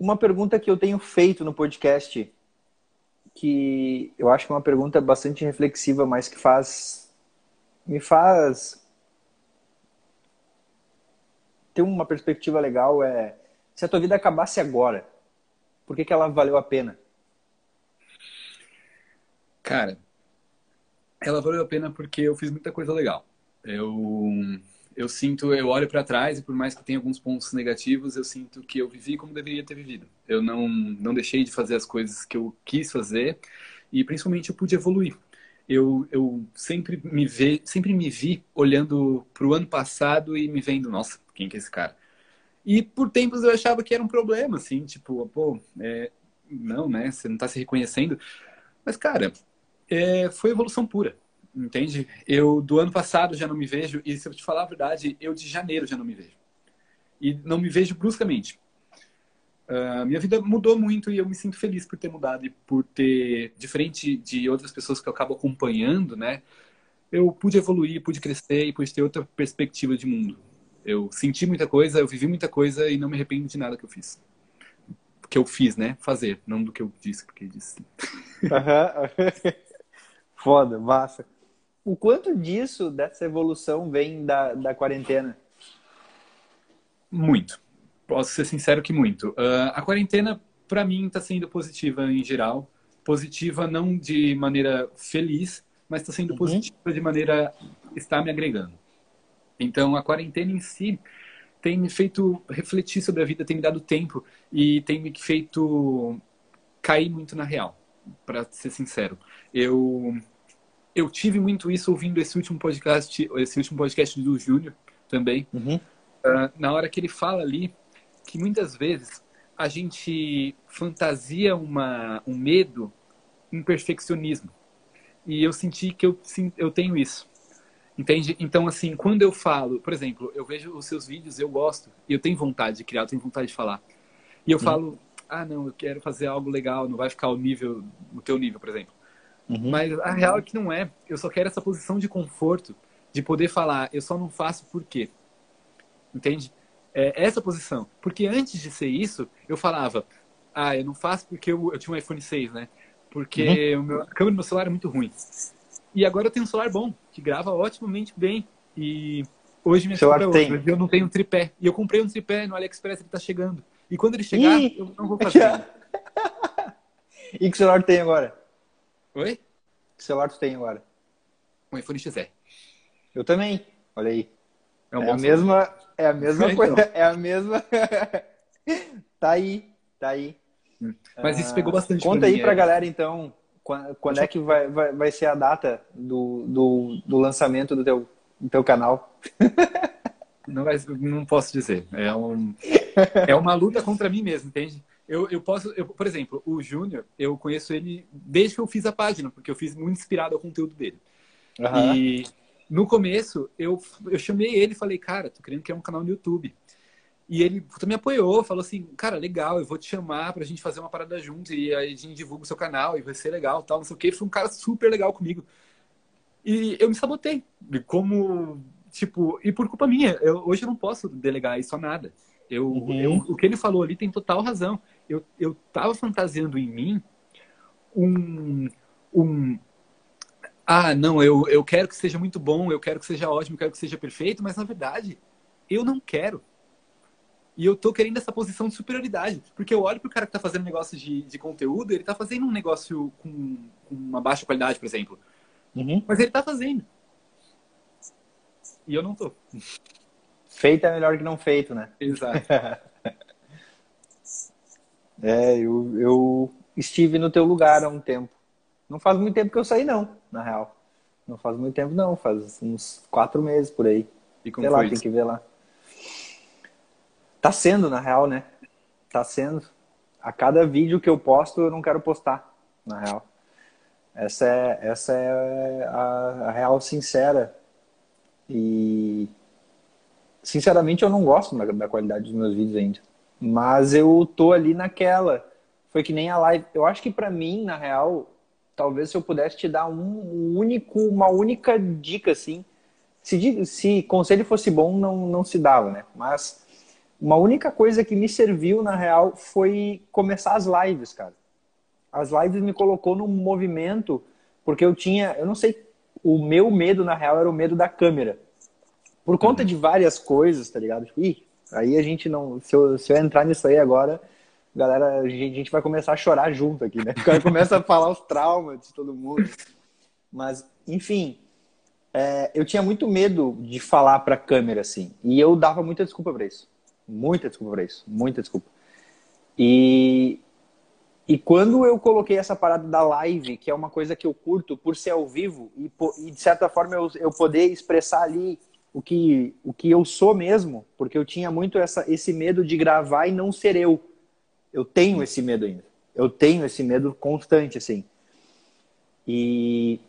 uma pergunta que eu tenho feito no podcast, que eu acho que é uma pergunta bastante reflexiva, mas que faz. Me faz ter uma perspectiva legal é se a tua vida acabasse agora, por que, que ela valeu a pena? Cara, ela valeu a pena porque eu fiz muita coisa legal. Eu eu sinto, eu olho para trás e por mais que tenha alguns pontos negativos, eu sinto que eu vivi como deveria ter vivido. Eu não não deixei de fazer as coisas que eu quis fazer e principalmente eu pude evoluir. Eu, eu sempre me vi, sempre me vi olhando para o ano passado e me vendo, nossa, quem que é esse cara? E por tempos eu achava que era um problema, assim, tipo, pô, é, não, né? Você não está se reconhecendo. Mas, cara, é, foi evolução pura, entende? Eu do ano passado já não me vejo, e se eu te falar a verdade, eu de janeiro já não me vejo. E não me vejo bruscamente. Uh, minha vida mudou muito e eu me sinto feliz por ter mudado e por ter, diferente de outras pessoas que eu acabo acompanhando, né? Eu pude evoluir, pude crescer e pude ter outra perspectiva de mundo. Eu senti muita coisa, eu vivi muita coisa e não me arrependo de nada que eu fiz. Que eu fiz, né? Fazer, não do que eu disse, porque disse. Uhum. Foda, massa. O quanto disso, dessa evolução, vem da, da quarentena? Muito. Posso ser sincero que muito. Uh, a quarentena, para mim, está sendo positiva em geral. Positiva não de maneira feliz, mas está sendo uhum. positiva de maneira está me agregando. Então, a quarentena em si tem me feito refletir sobre a vida, tem me dado tempo e tem me feito cair muito na real, para ser sincero. Eu eu tive muito isso ouvindo esse último podcast, esse último podcast do Júnior também. Uhum. Uh, na hora que ele fala ali que muitas vezes a gente fantasia uma, um medo em perfeccionismo. E eu senti que eu, sim, eu tenho isso. Entende? Então, assim, quando eu falo, por exemplo, eu vejo os seus vídeos, eu gosto, e eu tenho vontade de criar, eu tenho vontade de falar. E eu uhum. falo, ah, não, eu quero fazer algo legal, não vai ficar o nível, o teu nível, por exemplo. Uhum. Mas a real é que não é. Eu só quero essa posição de conforto, de poder falar, eu só não faço por quê. Entende? É essa posição. Porque antes de ser isso, eu falava, ah, eu não faço porque eu, eu tinha um iPhone 6, né? Porque uhum. meu, a câmera do meu celular é muito ruim. E agora eu tenho um celular bom, que grava otimamente bem. E hoje minha celular tem. Outra, eu não tenho um tripé. E eu comprei um tripé no AliExpress, ele tá chegando. E quando ele chegar, Ih! eu não vou fazer. e que celular tem agora? Oi? Que celular tu tem agora? Um iPhone XR. Eu também. Olha aí. É, um é a mesma, é a mesma então. coisa. É a mesma. tá aí, tá aí. Mas isso pegou bastante. Conta pra aí mim, pra é... galera, então, quando, quando é que vai, vai, vai ser a data do, do, do lançamento do teu, do teu canal? Não, não posso dizer. É, um, é uma luta contra mim mesmo, entende? Eu, eu posso, eu, por exemplo, o Júnior, eu conheço ele desde que eu fiz a página, porque eu fiz muito inspirado ao conteúdo dele. Uhum. E no começo, eu, eu chamei ele e falei, cara, tô querendo criar um canal no YouTube. E ele me apoiou, falou assim, cara, legal, eu vou te chamar pra gente fazer uma parada juntos e aí a gente divulga o seu canal e vai ser legal, tal, não sei o que. Foi um cara super legal comigo. E eu me sabotei, como, tipo, e por culpa minha, eu, hoje eu não posso delegar isso a nada. Eu, uhum. eu, o que ele falou ali tem total razão. Eu, eu tava fantasiando em mim um, um ah, não, eu, eu quero que seja muito bom, eu quero que seja ótimo, eu quero que seja perfeito, mas na verdade, eu não quero. E eu tô querendo essa posição de superioridade. Porque eu olho pro cara que tá fazendo negócio de, de conteúdo, ele tá fazendo um negócio com, com uma baixa qualidade, por exemplo. Uhum. Mas ele tá fazendo. E eu não tô. Feito é melhor que não feito, né? Exato. é, eu, eu estive no teu lugar há um tempo. Não faz muito tempo que eu saí, não, na real. Não faz muito tempo, não. Faz uns quatro meses por aí. E como Sei lá, tem que ver lá. Tá sendo, na real, né? Tá sendo. A cada vídeo que eu posto, eu não quero postar, na real. Essa é, essa é a, a real sincera. E, sinceramente, eu não gosto da, da qualidade dos meus vídeos ainda. Mas eu tô ali naquela. Foi que nem a live. Eu acho que para mim, na real, talvez se eu pudesse te dar um único, uma única dica, assim. Se, se conselho fosse bom, não, não se dava, né? Mas uma única coisa que me serviu, na real, foi começar as lives, cara. As lives me colocou num movimento, porque eu tinha, eu não sei, o meu medo, na real, era o medo da câmera. Por conta de várias coisas, tá ligado? Tipo, ih, aí a gente não. Se eu, se eu entrar nisso aí agora, galera, a gente, a vai começar a chorar junto aqui, né? O cara começa a falar os traumas de todo mundo. Mas, enfim, é, eu tinha muito medo de falar pra câmera, assim. E eu dava muita desculpa pra isso. Muita desculpa para isso, muita desculpa. E, e quando eu coloquei essa parada da live, que é uma coisa que eu curto por ser ao vivo e, e de certa forma eu, eu poder expressar ali o que, o que eu sou mesmo, porque eu tinha muito essa, esse medo de gravar e não ser eu. Eu tenho esse medo ainda. Eu tenho esse medo constante, assim. E,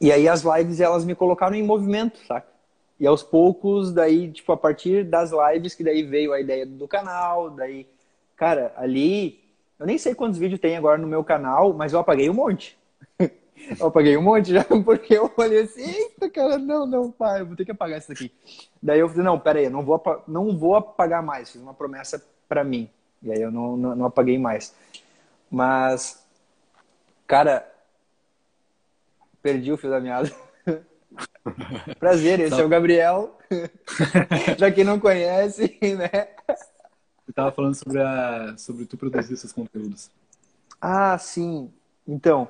e aí as lives, elas me colocaram em movimento, saca? E aos poucos, daí, tipo, a partir das lives, que daí veio a ideia do canal, daí, cara, ali, eu nem sei quantos vídeos tem agora no meu canal, mas eu apaguei um monte. eu apaguei um monte já, porque eu olhei assim, eita, cara, não, não, pai, eu vou ter que apagar isso daqui. Daí eu falei, não, pera aí, não vou, não vou apagar mais, fiz uma promessa para mim. E aí eu não, não, não apaguei mais. Mas, cara, perdi o fio da meada. Prazer, esse é o Gabriel. pra quem não conhece, né? Eu tava falando sobre, a, sobre tu produzir esses conteúdos. Ah, sim. Então,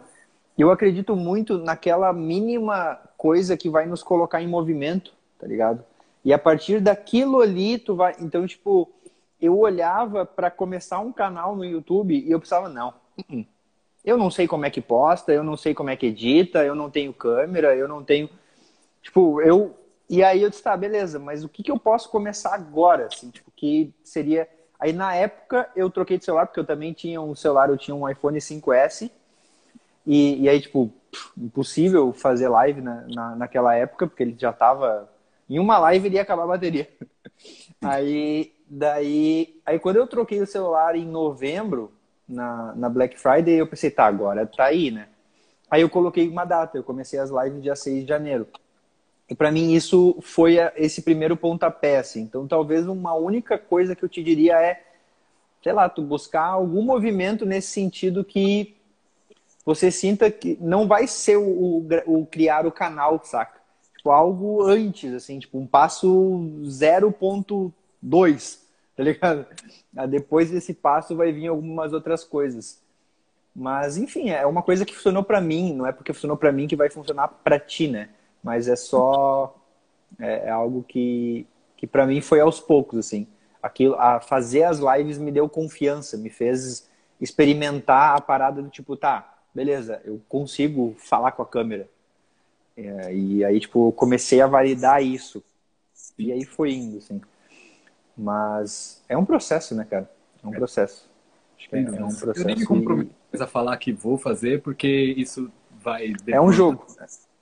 eu acredito muito naquela mínima coisa que vai nos colocar em movimento, tá ligado? E a partir daquilo ali, tu vai. Então, tipo, eu olhava para começar um canal no YouTube e eu pensava, não, uh -uh. eu não sei como é que posta, eu não sei como é que edita, eu não tenho câmera, eu não tenho. Tipo, eu. E aí eu disse, tá, beleza, mas o que, que eu posso começar agora? Assim, tipo, que seria. Aí na época eu troquei de celular, porque eu também tinha um celular, eu tinha um iPhone 5S. E, e aí, tipo, impossível fazer live na, na, naquela época, porque ele já tava. Em uma live ele ia acabar a bateria. aí, daí. Aí quando eu troquei o celular em novembro, na, na Black Friday, eu pensei, tá, agora tá aí, né? Aí eu coloquei uma data, eu comecei as lives dia 6 de janeiro. E para mim isso foi esse primeiro pontapé, assim. Então talvez uma única coisa que eu te diria é, sei lá, tu buscar algum movimento nesse sentido que você sinta que não vai ser o, o, o criar o canal, saca? Tipo, algo antes, assim, tipo, um passo 0.2, tá ligado? Depois desse passo vai vir algumas outras coisas. Mas, enfim, é uma coisa que funcionou para mim, não é porque funcionou para mim que vai funcionar para ti, né? Mas é só é, é algo que, que para mim foi aos poucos, assim. Aquilo, a fazer as lives me deu confiança, me fez experimentar a parada do tipo, tá, beleza, eu consigo falar com a câmera. É, e aí, tipo, comecei a validar isso. E aí foi indo, assim. Mas é um processo, né, cara? É um é. processo. Acho que é, é um processo. Eu nem me comprometo a falar que vou fazer, porque isso vai. É um jogo.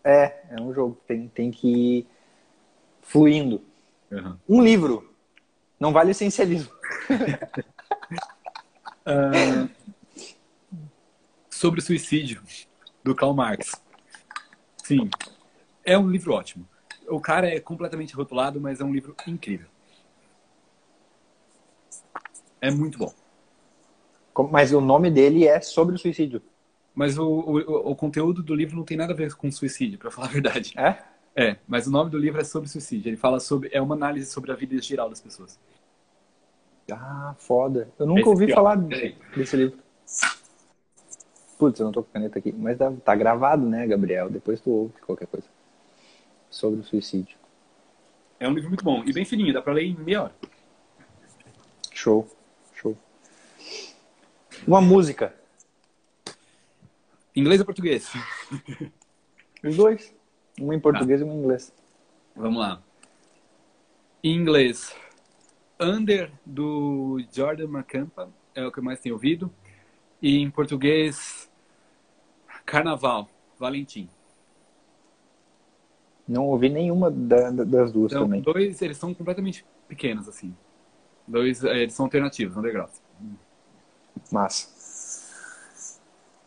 É, é um jogo. Tem, tem que ir fluindo. Uhum. Um livro. Não vale essencialismo. uh, sobre o suicídio, do Karl Marx. Sim, é um livro ótimo. O cara é completamente rotulado, mas é um livro incrível. É muito bom. Mas o nome dele é sobre o suicídio. Mas o, o, o conteúdo do livro não tem nada a ver com suicídio, para falar a verdade. É? É, mas o nome do livro é sobre suicídio. Ele fala sobre. É uma análise sobre a vida geral das pessoas. Ah, foda. Eu nunca Esse ouvi falar desse livro. Putz, eu não tô com caneta aqui. Mas tá, tá gravado, né, Gabriel? Depois tu ouve qualquer coisa. Sobre o suicídio. É um livro muito bom. E bem fininho, dá pra ler em meia hora. Show. Uma música. Inglês ou português? Os dois. Uma em português tá. e uma em inglês. Vamos lá. Em inglês, Under, do Jordan Macampa, é o que eu mais tenho ouvido. E em português, Carnaval, Valentim. Não ouvi nenhuma da, das duas então, também. Dois, eles são completamente pequenos, assim. Dois, é, eles são alternativos, underground. Massa.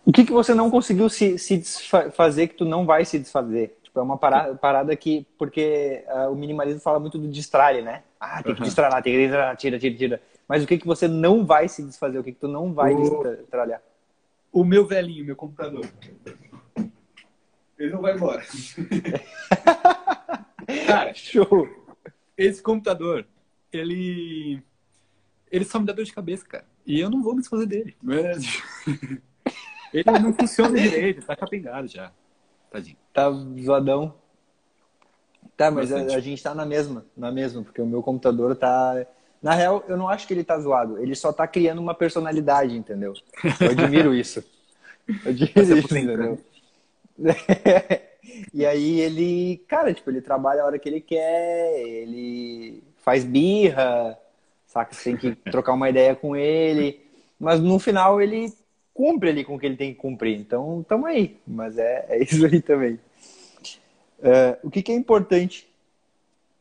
O que, que você não conseguiu se, se desfazer que tu não vai se desfazer? Tipo, é uma parada, parada que... Porque uh, o minimalismo fala muito do distrai, né? Ah, tem que uhum. distrair, tem que distrair, tira, tira, tira. Mas o que, que você não vai se desfazer? O que, que tu não vai o... trabalhar? O meu velhinho, meu computador. Ele não vai embora. Cara, show. Esse computador, ele. Ele só me dá dor de cabeça, cara. E eu não vou me desfazer dele. Ele não funciona direito, tá capengado já. Tadinho. Tá zoadão. Tá, mas a, a, gente tá na mesma, na mesma, porque o meu computador tá. Na real, eu não acho que ele tá zoado. Ele só tá criando uma personalidade, entendeu? Eu admiro isso. Eu admiro isso, entendeu? e aí ele, cara, tipo, ele trabalha a hora que ele quer, ele faz birra, saca? Você tem que trocar uma ideia com ele. Mas no final ele cumpre ali com o que ele tem que cumprir. Então, tamo aí. Mas é, é isso aí também. Uh, o que, que é importante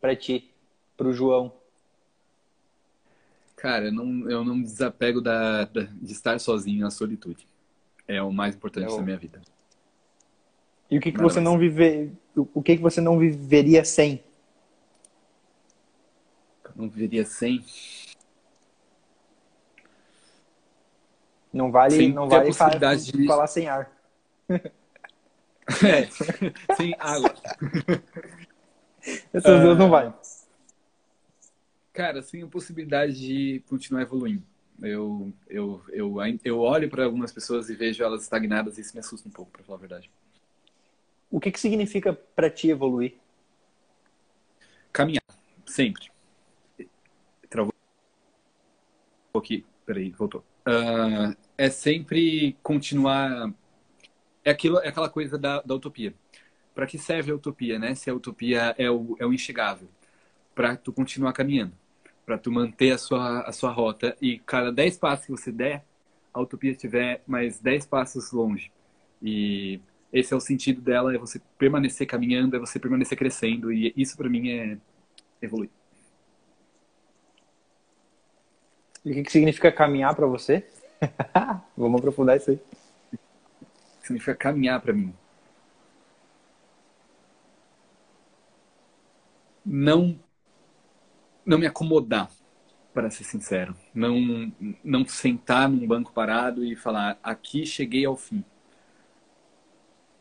para ti, para o João? Cara, eu não, eu não desapego da, da, de estar sozinho na solitude. É o mais importante é o... da minha vida. E o que, que você não viver, o que, que você não viveria sem? Não viveria sem. Não vale, sem não vale falar, de... falar sem ar. É, sem água. Essas duas não ah, vai. Cara, sem a possibilidade de continuar evoluindo. Eu, eu, eu, eu olho para algumas pessoas e vejo elas estagnadas e isso me assusta um pouco, para falar a verdade. O que, que significa para ti evoluir? Caminhar, sempre. Travou aqui, peraí, voltou. Uh, é sempre continuar é, aquilo, é aquela coisa da, da utopia. Para que serve a utopia, né? Se a utopia é o, é o inchegável. Para tu continuar caminhando. Para tu manter a sua, a sua rota. E cada 10 passos que você der, a utopia estiver mais 10 passos longe. E esse é o sentido dela, é você permanecer caminhando, é você permanecer crescendo. E isso para mim é evoluir. E o que, que significa caminhar para você? Vamos aprofundar isso aí significa caminhar para mim. Não não me acomodar, para ser sincero. Não não sentar num banco parado e falar aqui cheguei ao fim.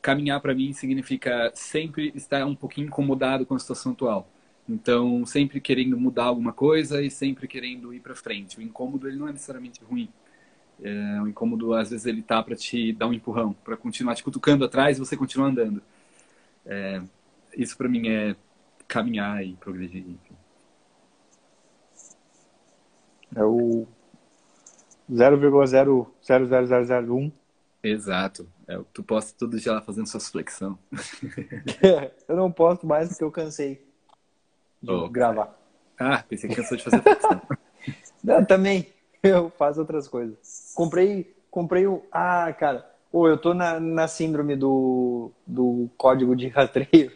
caminhar para mim significa sempre estar um pouquinho incomodado com a situação atual. Então, sempre querendo mudar alguma coisa e sempre querendo ir para frente. O incômodo ele não é necessariamente ruim. É, o incômodo às vezes ele tá para te dar um empurrão, para continuar te cutucando atrás e você continuar andando. É, isso para mim é caminhar e progredir. Enfim. É o 0,00001. Exato. É, tu posta todo dia lá fazendo suas flexão. eu não posto mais porque eu cansei de oh. gravar. Ah, pensei que cansou de fazer flexão. não, também. Eu faço outras coisas. Comprei, comprei o. Ah, cara. Pô, eu tô na, na síndrome do, do código de rastreio.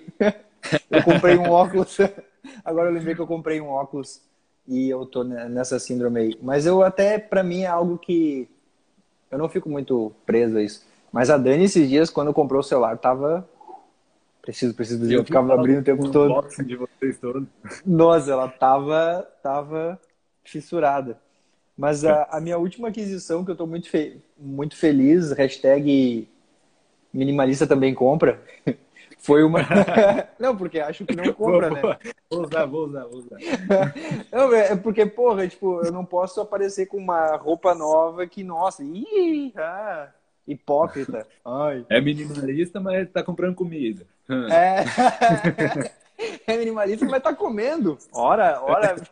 eu comprei um óculos. Agora eu lembrei que eu comprei um óculos e eu tô nessa síndrome aí. Mas eu até, para mim, é algo que eu não fico muito preso a isso. Mas a Dani, esses dias, quando comprou o celular, tava. Preciso, preciso eu, eu ficava abrindo o tempo todo. De vocês todos. Nossa, ela tava, tava fissurada. Mas a, a minha última aquisição, que eu estou muito, fe muito feliz, hashtag minimalista também compra, foi uma. não, porque acho que não compra, né? Vou usar, vou usar, vou usar. não, é, é porque, porra, tipo, eu não posso aparecer com uma roupa nova que, nossa, ih, ah, hipócrita. Ai. É minimalista, mas tá comprando comida. É. é minimalista, mas tá comendo. Ora, ora.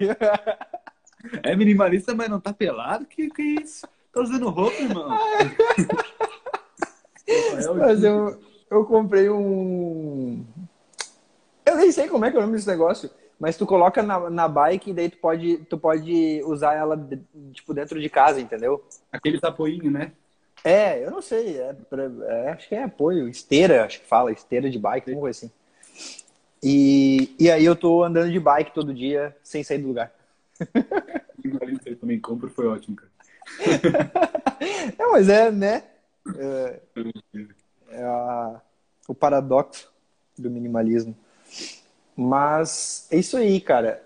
É minimalista, mas não tá pelado? Que que é isso? Tá usando roupa, irmão? mas eu, eu comprei um. Eu nem sei como é que é o nome desse negócio. Mas tu coloca na, na bike e daí tu pode, tu pode usar ela tipo dentro de casa, entendeu? Aquele apoio, né? É, eu não sei. É, é, acho que é apoio. Esteira, acho que fala. Esteira de bike, alguma coisa assim. E, e aí eu tô andando de bike todo dia sem sair do lugar. eu também compro, foi ótimo, cara. Não, mas é, né? É, é a, o paradoxo do minimalismo. Mas é isso aí, cara.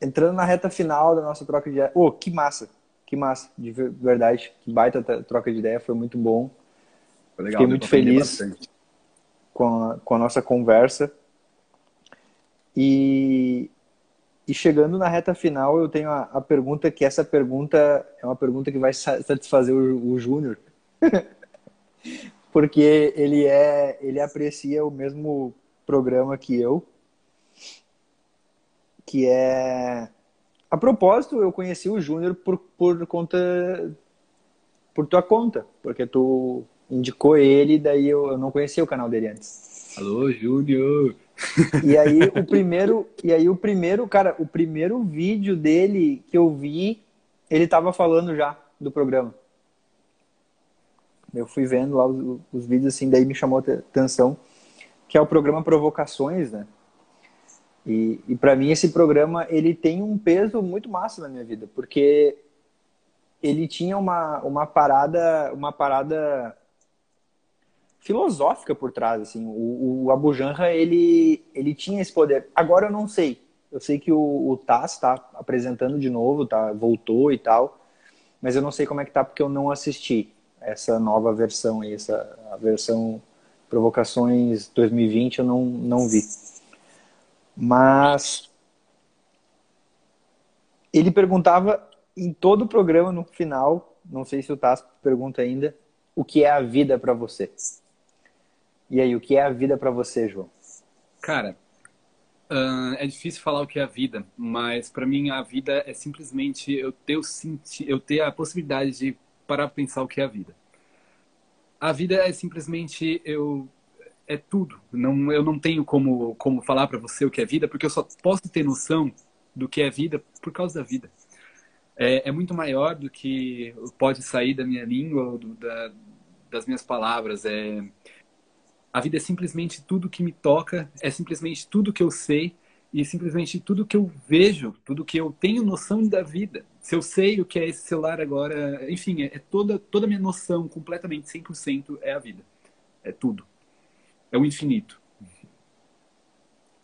Entrando na reta final da nossa troca de ideia. Oh, que massa! Que massa, de verdade. Que baita troca de ideia, foi muito bom. Foi legal, Fiquei muito feliz com a, com a nossa conversa. E e chegando na reta final, eu tenho a, a, pergunta que essa pergunta é uma pergunta que vai satisfazer o, o Júnior. Porque ele é ele aprecia o mesmo programa que eu, que é a propósito, eu conheci o Júnior por, por conta por tua conta, porque tu indicou ele, daí eu, eu não conhecia o canal dele antes. Alô, Júnior. E aí o primeiro, e aí o primeiro, cara, o primeiro vídeo dele que eu vi, ele tava falando já do programa. Eu fui vendo lá os, os vídeos assim, daí me chamou a atenção, que é o programa Provocações, né? E, e para mim esse programa ele tem um peso muito massa na minha vida, porque ele tinha uma, uma parada, uma parada filosófica por trás, assim. O, o Abu Janra, ele, ele tinha esse poder. Agora eu não sei. Eu sei que o, o Taz está apresentando de novo, tá? Voltou e tal. Mas eu não sei como é que tá porque eu não assisti essa nova versão essa a versão Provocações 2020 eu não, não vi. Mas ele perguntava em todo o programa no final, não sei se o Taz pergunta ainda, o que é a vida para você? E aí, o que é a vida para você, João? Cara, uh, é difícil falar o que é a vida, mas para mim a vida é simplesmente eu ter, eu ter a possibilidade de parar para pensar o que é a vida. A vida é simplesmente eu é tudo. Não, eu não tenho como como falar para você o que é vida, porque eu só posso ter noção do que é vida por causa da vida. É, é muito maior do que pode sair da minha língua do, da, das minhas palavras. É, a vida é simplesmente tudo que me toca, é simplesmente tudo que eu sei e simplesmente tudo que eu vejo, tudo que eu tenho noção da vida. Se eu sei o que é esse celular agora, enfim, é, é toda toda a minha noção completamente 100% é a vida. É tudo. É o infinito.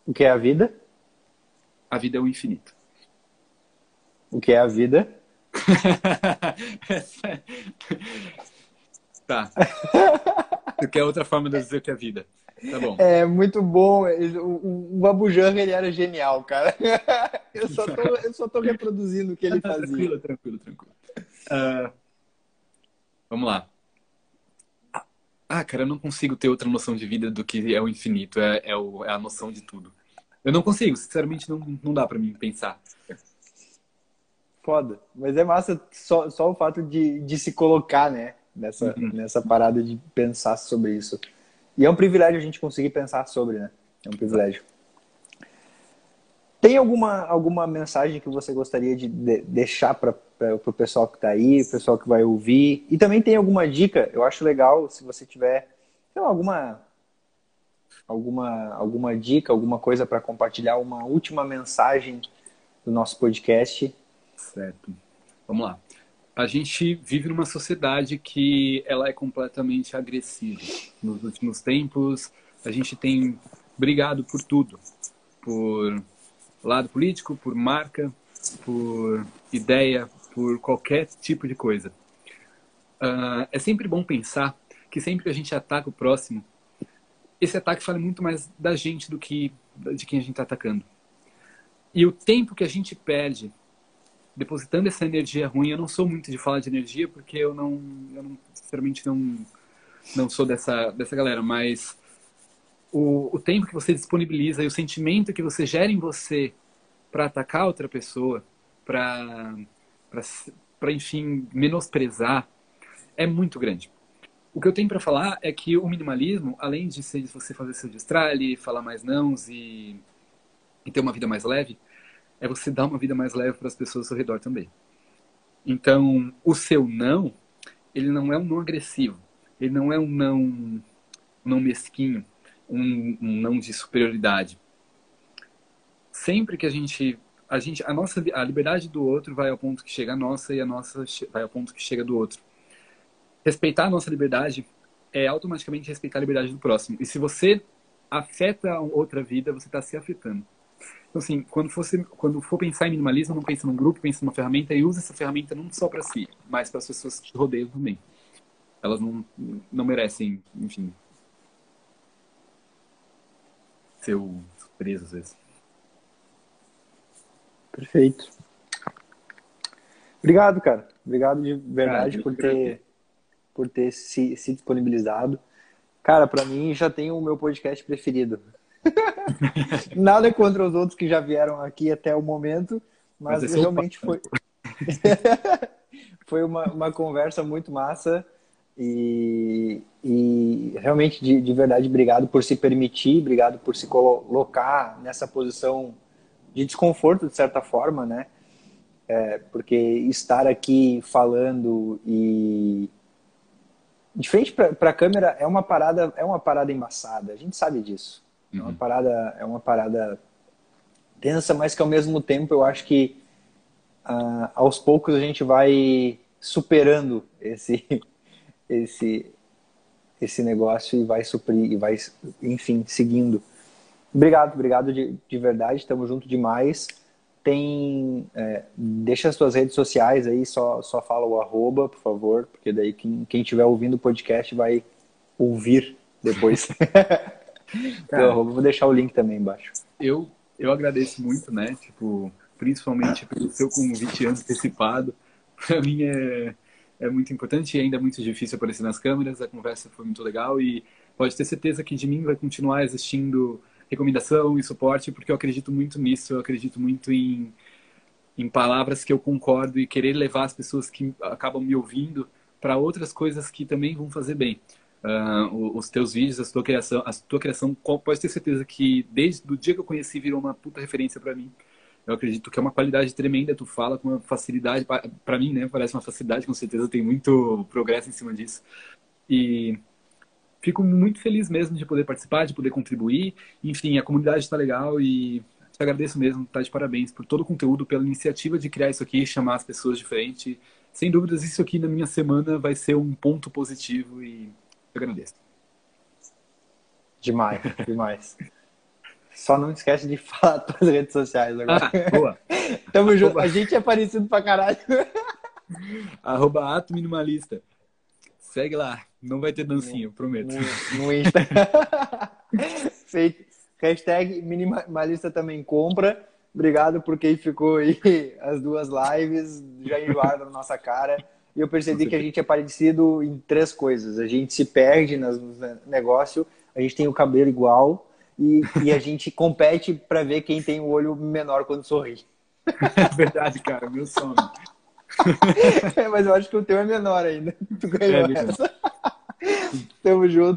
O que é a vida? A vida é o infinito. O que é a vida? tá. Porque é outra forma de dizer que é vida. Tá bom. É muito bom. O, o ele era genial, cara. Eu só tô, eu só tô reproduzindo o que ele fazia. tranquilo, tranquilo, tranquilo. Uh, vamos lá. Ah, cara, eu não consigo ter outra noção de vida do que é o infinito, é, é, o, é a noção de tudo. Eu não consigo, sinceramente, não, não dá para mim pensar. Foda. Mas é massa só, só o fato de, de se colocar, né? Nessa, uhum. nessa parada de pensar sobre isso. E é um privilégio a gente conseguir pensar sobre, né? É um privilégio. Tem alguma, alguma mensagem que você gostaria de, de deixar para o pessoal que está aí, o pessoal que vai ouvir? E também tem alguma dica? Eu acho legal se você tiver lá, alguma, alguma, alguma dica, alguma coisa para compartilhar, uma última mensagem do nosso podcast. Certo. Vamos lá. A gente vive numa sociedade que ela é completamente agressiva. Nos últimos tempos, a gente tem brigado por tudo. Por lado político, por marca, por ideia, por qualquer tipo de coisa. Uh, é sempre bom pensar que sempre que a gente ataca o próximo, esse ataque fala muito mais da gente do que de quem a gente está atacando. E o tempo que a gente perde depositando essa energia ruim, eu não sou muito de falar de energia porque eu não, eu não sinceramente não, não sou dessa, dessa galera, mas o, o tempo que você disponibiliza e o sentimento que você gera em você para atacar outra pessoa, para, enfim, menosprezar, é muito grande. O que eu tenho para falar é que o minimalismo, além de ser você fazer seu destralhe, falar mais nãos e, e ter uma vida mais leve, é você dar uma vida mais leve para as pessoas ao seu redor também. Então, o seu não, ele não é um não agressivo, ele não é um não, um não mesquinho, um, um não de superioridade. Sempre que a gente a gente a nossa a liberdade do outro vai ao ponto que chega a nossa e a nossa vai ao ponto que chega do outro. Respeitar a nossa liberdade é automaticamente respeitar a liberdade do próximo. E se você afeta outra vida, você está se afetando. Então, assim, quando, quando for pensar em minimalismo, não pense num grupo, pense numa ferramenta e use essa ferramenta não só para si, mas para as pessoas que te rodeiam também. Elas não, não merecem, enfim, ser presas às vezes. Perfeito. Obrigado, cara. Obrigado de verdade cara, por ter, por ter se, se disponibilizado. Cara, para mim já tem o meu podcast preferido. Nada contra os outros que já vieram aqui até o momento, mas, mas realmente foi. foi uma, uma conversa muito massa e, e realmente, de, de verdade, obrigado por se permitir, obrigado por se colocar nessa posição de desconforto, de certa forma, né? É, porque estar aqui falando e de frente para a câmera é uma parada é uma parada embaçada a gente sabe disso Uhum. É uma parada, é uma parada tensa, mas que ao mesmo tempo eu acho que uh, aos poucos a gente vai superando esse esse esse negócio e vai suprir e vai enfim seguindo. Obrigado, obrigado de, de verdade, estamos junto demais. Tem é, deixa as suas redes sociais aí, só só fala o arroba, por favor, porque daí quem quem estiver ouvindo o podcast vai ouvir depois. Cara, eu vou deixar o link também embaixo. Eu, eu agradeço muito, né? Tipo, principalmente pelo seu convite antecipado. Para mim é, é muito importante e ainda é muito difícil aparecer nas câmeras. A conversa foi muito legal e pode ter certeza que de mim vai continuar existindo recomendação e suporte, porque eu acredito muito nisso. Eu acredito muito em, em palavras que eu concordo e querer levar as pessoas que acabam me ouvindo para outras coisas que também vão fazer bem uh, os teus vídeos, a tua criação, a tua criação, pode ter certeza que desde o dia que eu conheci virou uma puta referência para mim. Eu acredito que é uma qualidade tremenda, tu fala com uma facilidade, para mim, né, parece uma facilidade, com certeza tem muito progresso em cima disso. E fico muito feliz mesmo de poder participar, de poder contribuir. Enfim, a comunidade está legal e te agradeço mesmo, tá de parabéns por todo o conteúdo, pela iniciativa de criar isso aqui, chamar as pessoas de frente. Sem dúvidas, isso aqui na minha semana vai ser um ponto positivo e eu agradeço. Demais, demais. Só não esquece de falar suas redes sociais agora. Ah, boa. Tamo junto. A gente é parecido pra caralho. Arroba Ato Minimalista. Segue lá. Não vai ter dancinha, no, prometo. No, no Insta. Hashtag minimalista também compra. Obrigado por quem ficou aí as duas lives, já enjoaram na nossa cara. E eu percebi que a gente é parecido em três coisas. A gente se perde no negócio, a gente tem o cabelo igual e, e a gente compete para ver quem tem o olho menor quando sorri. É verdade, cara, meu sonho. É, mas eu acho que o teu é menor ainda. Tu ganhou é, essa. Tamo junto.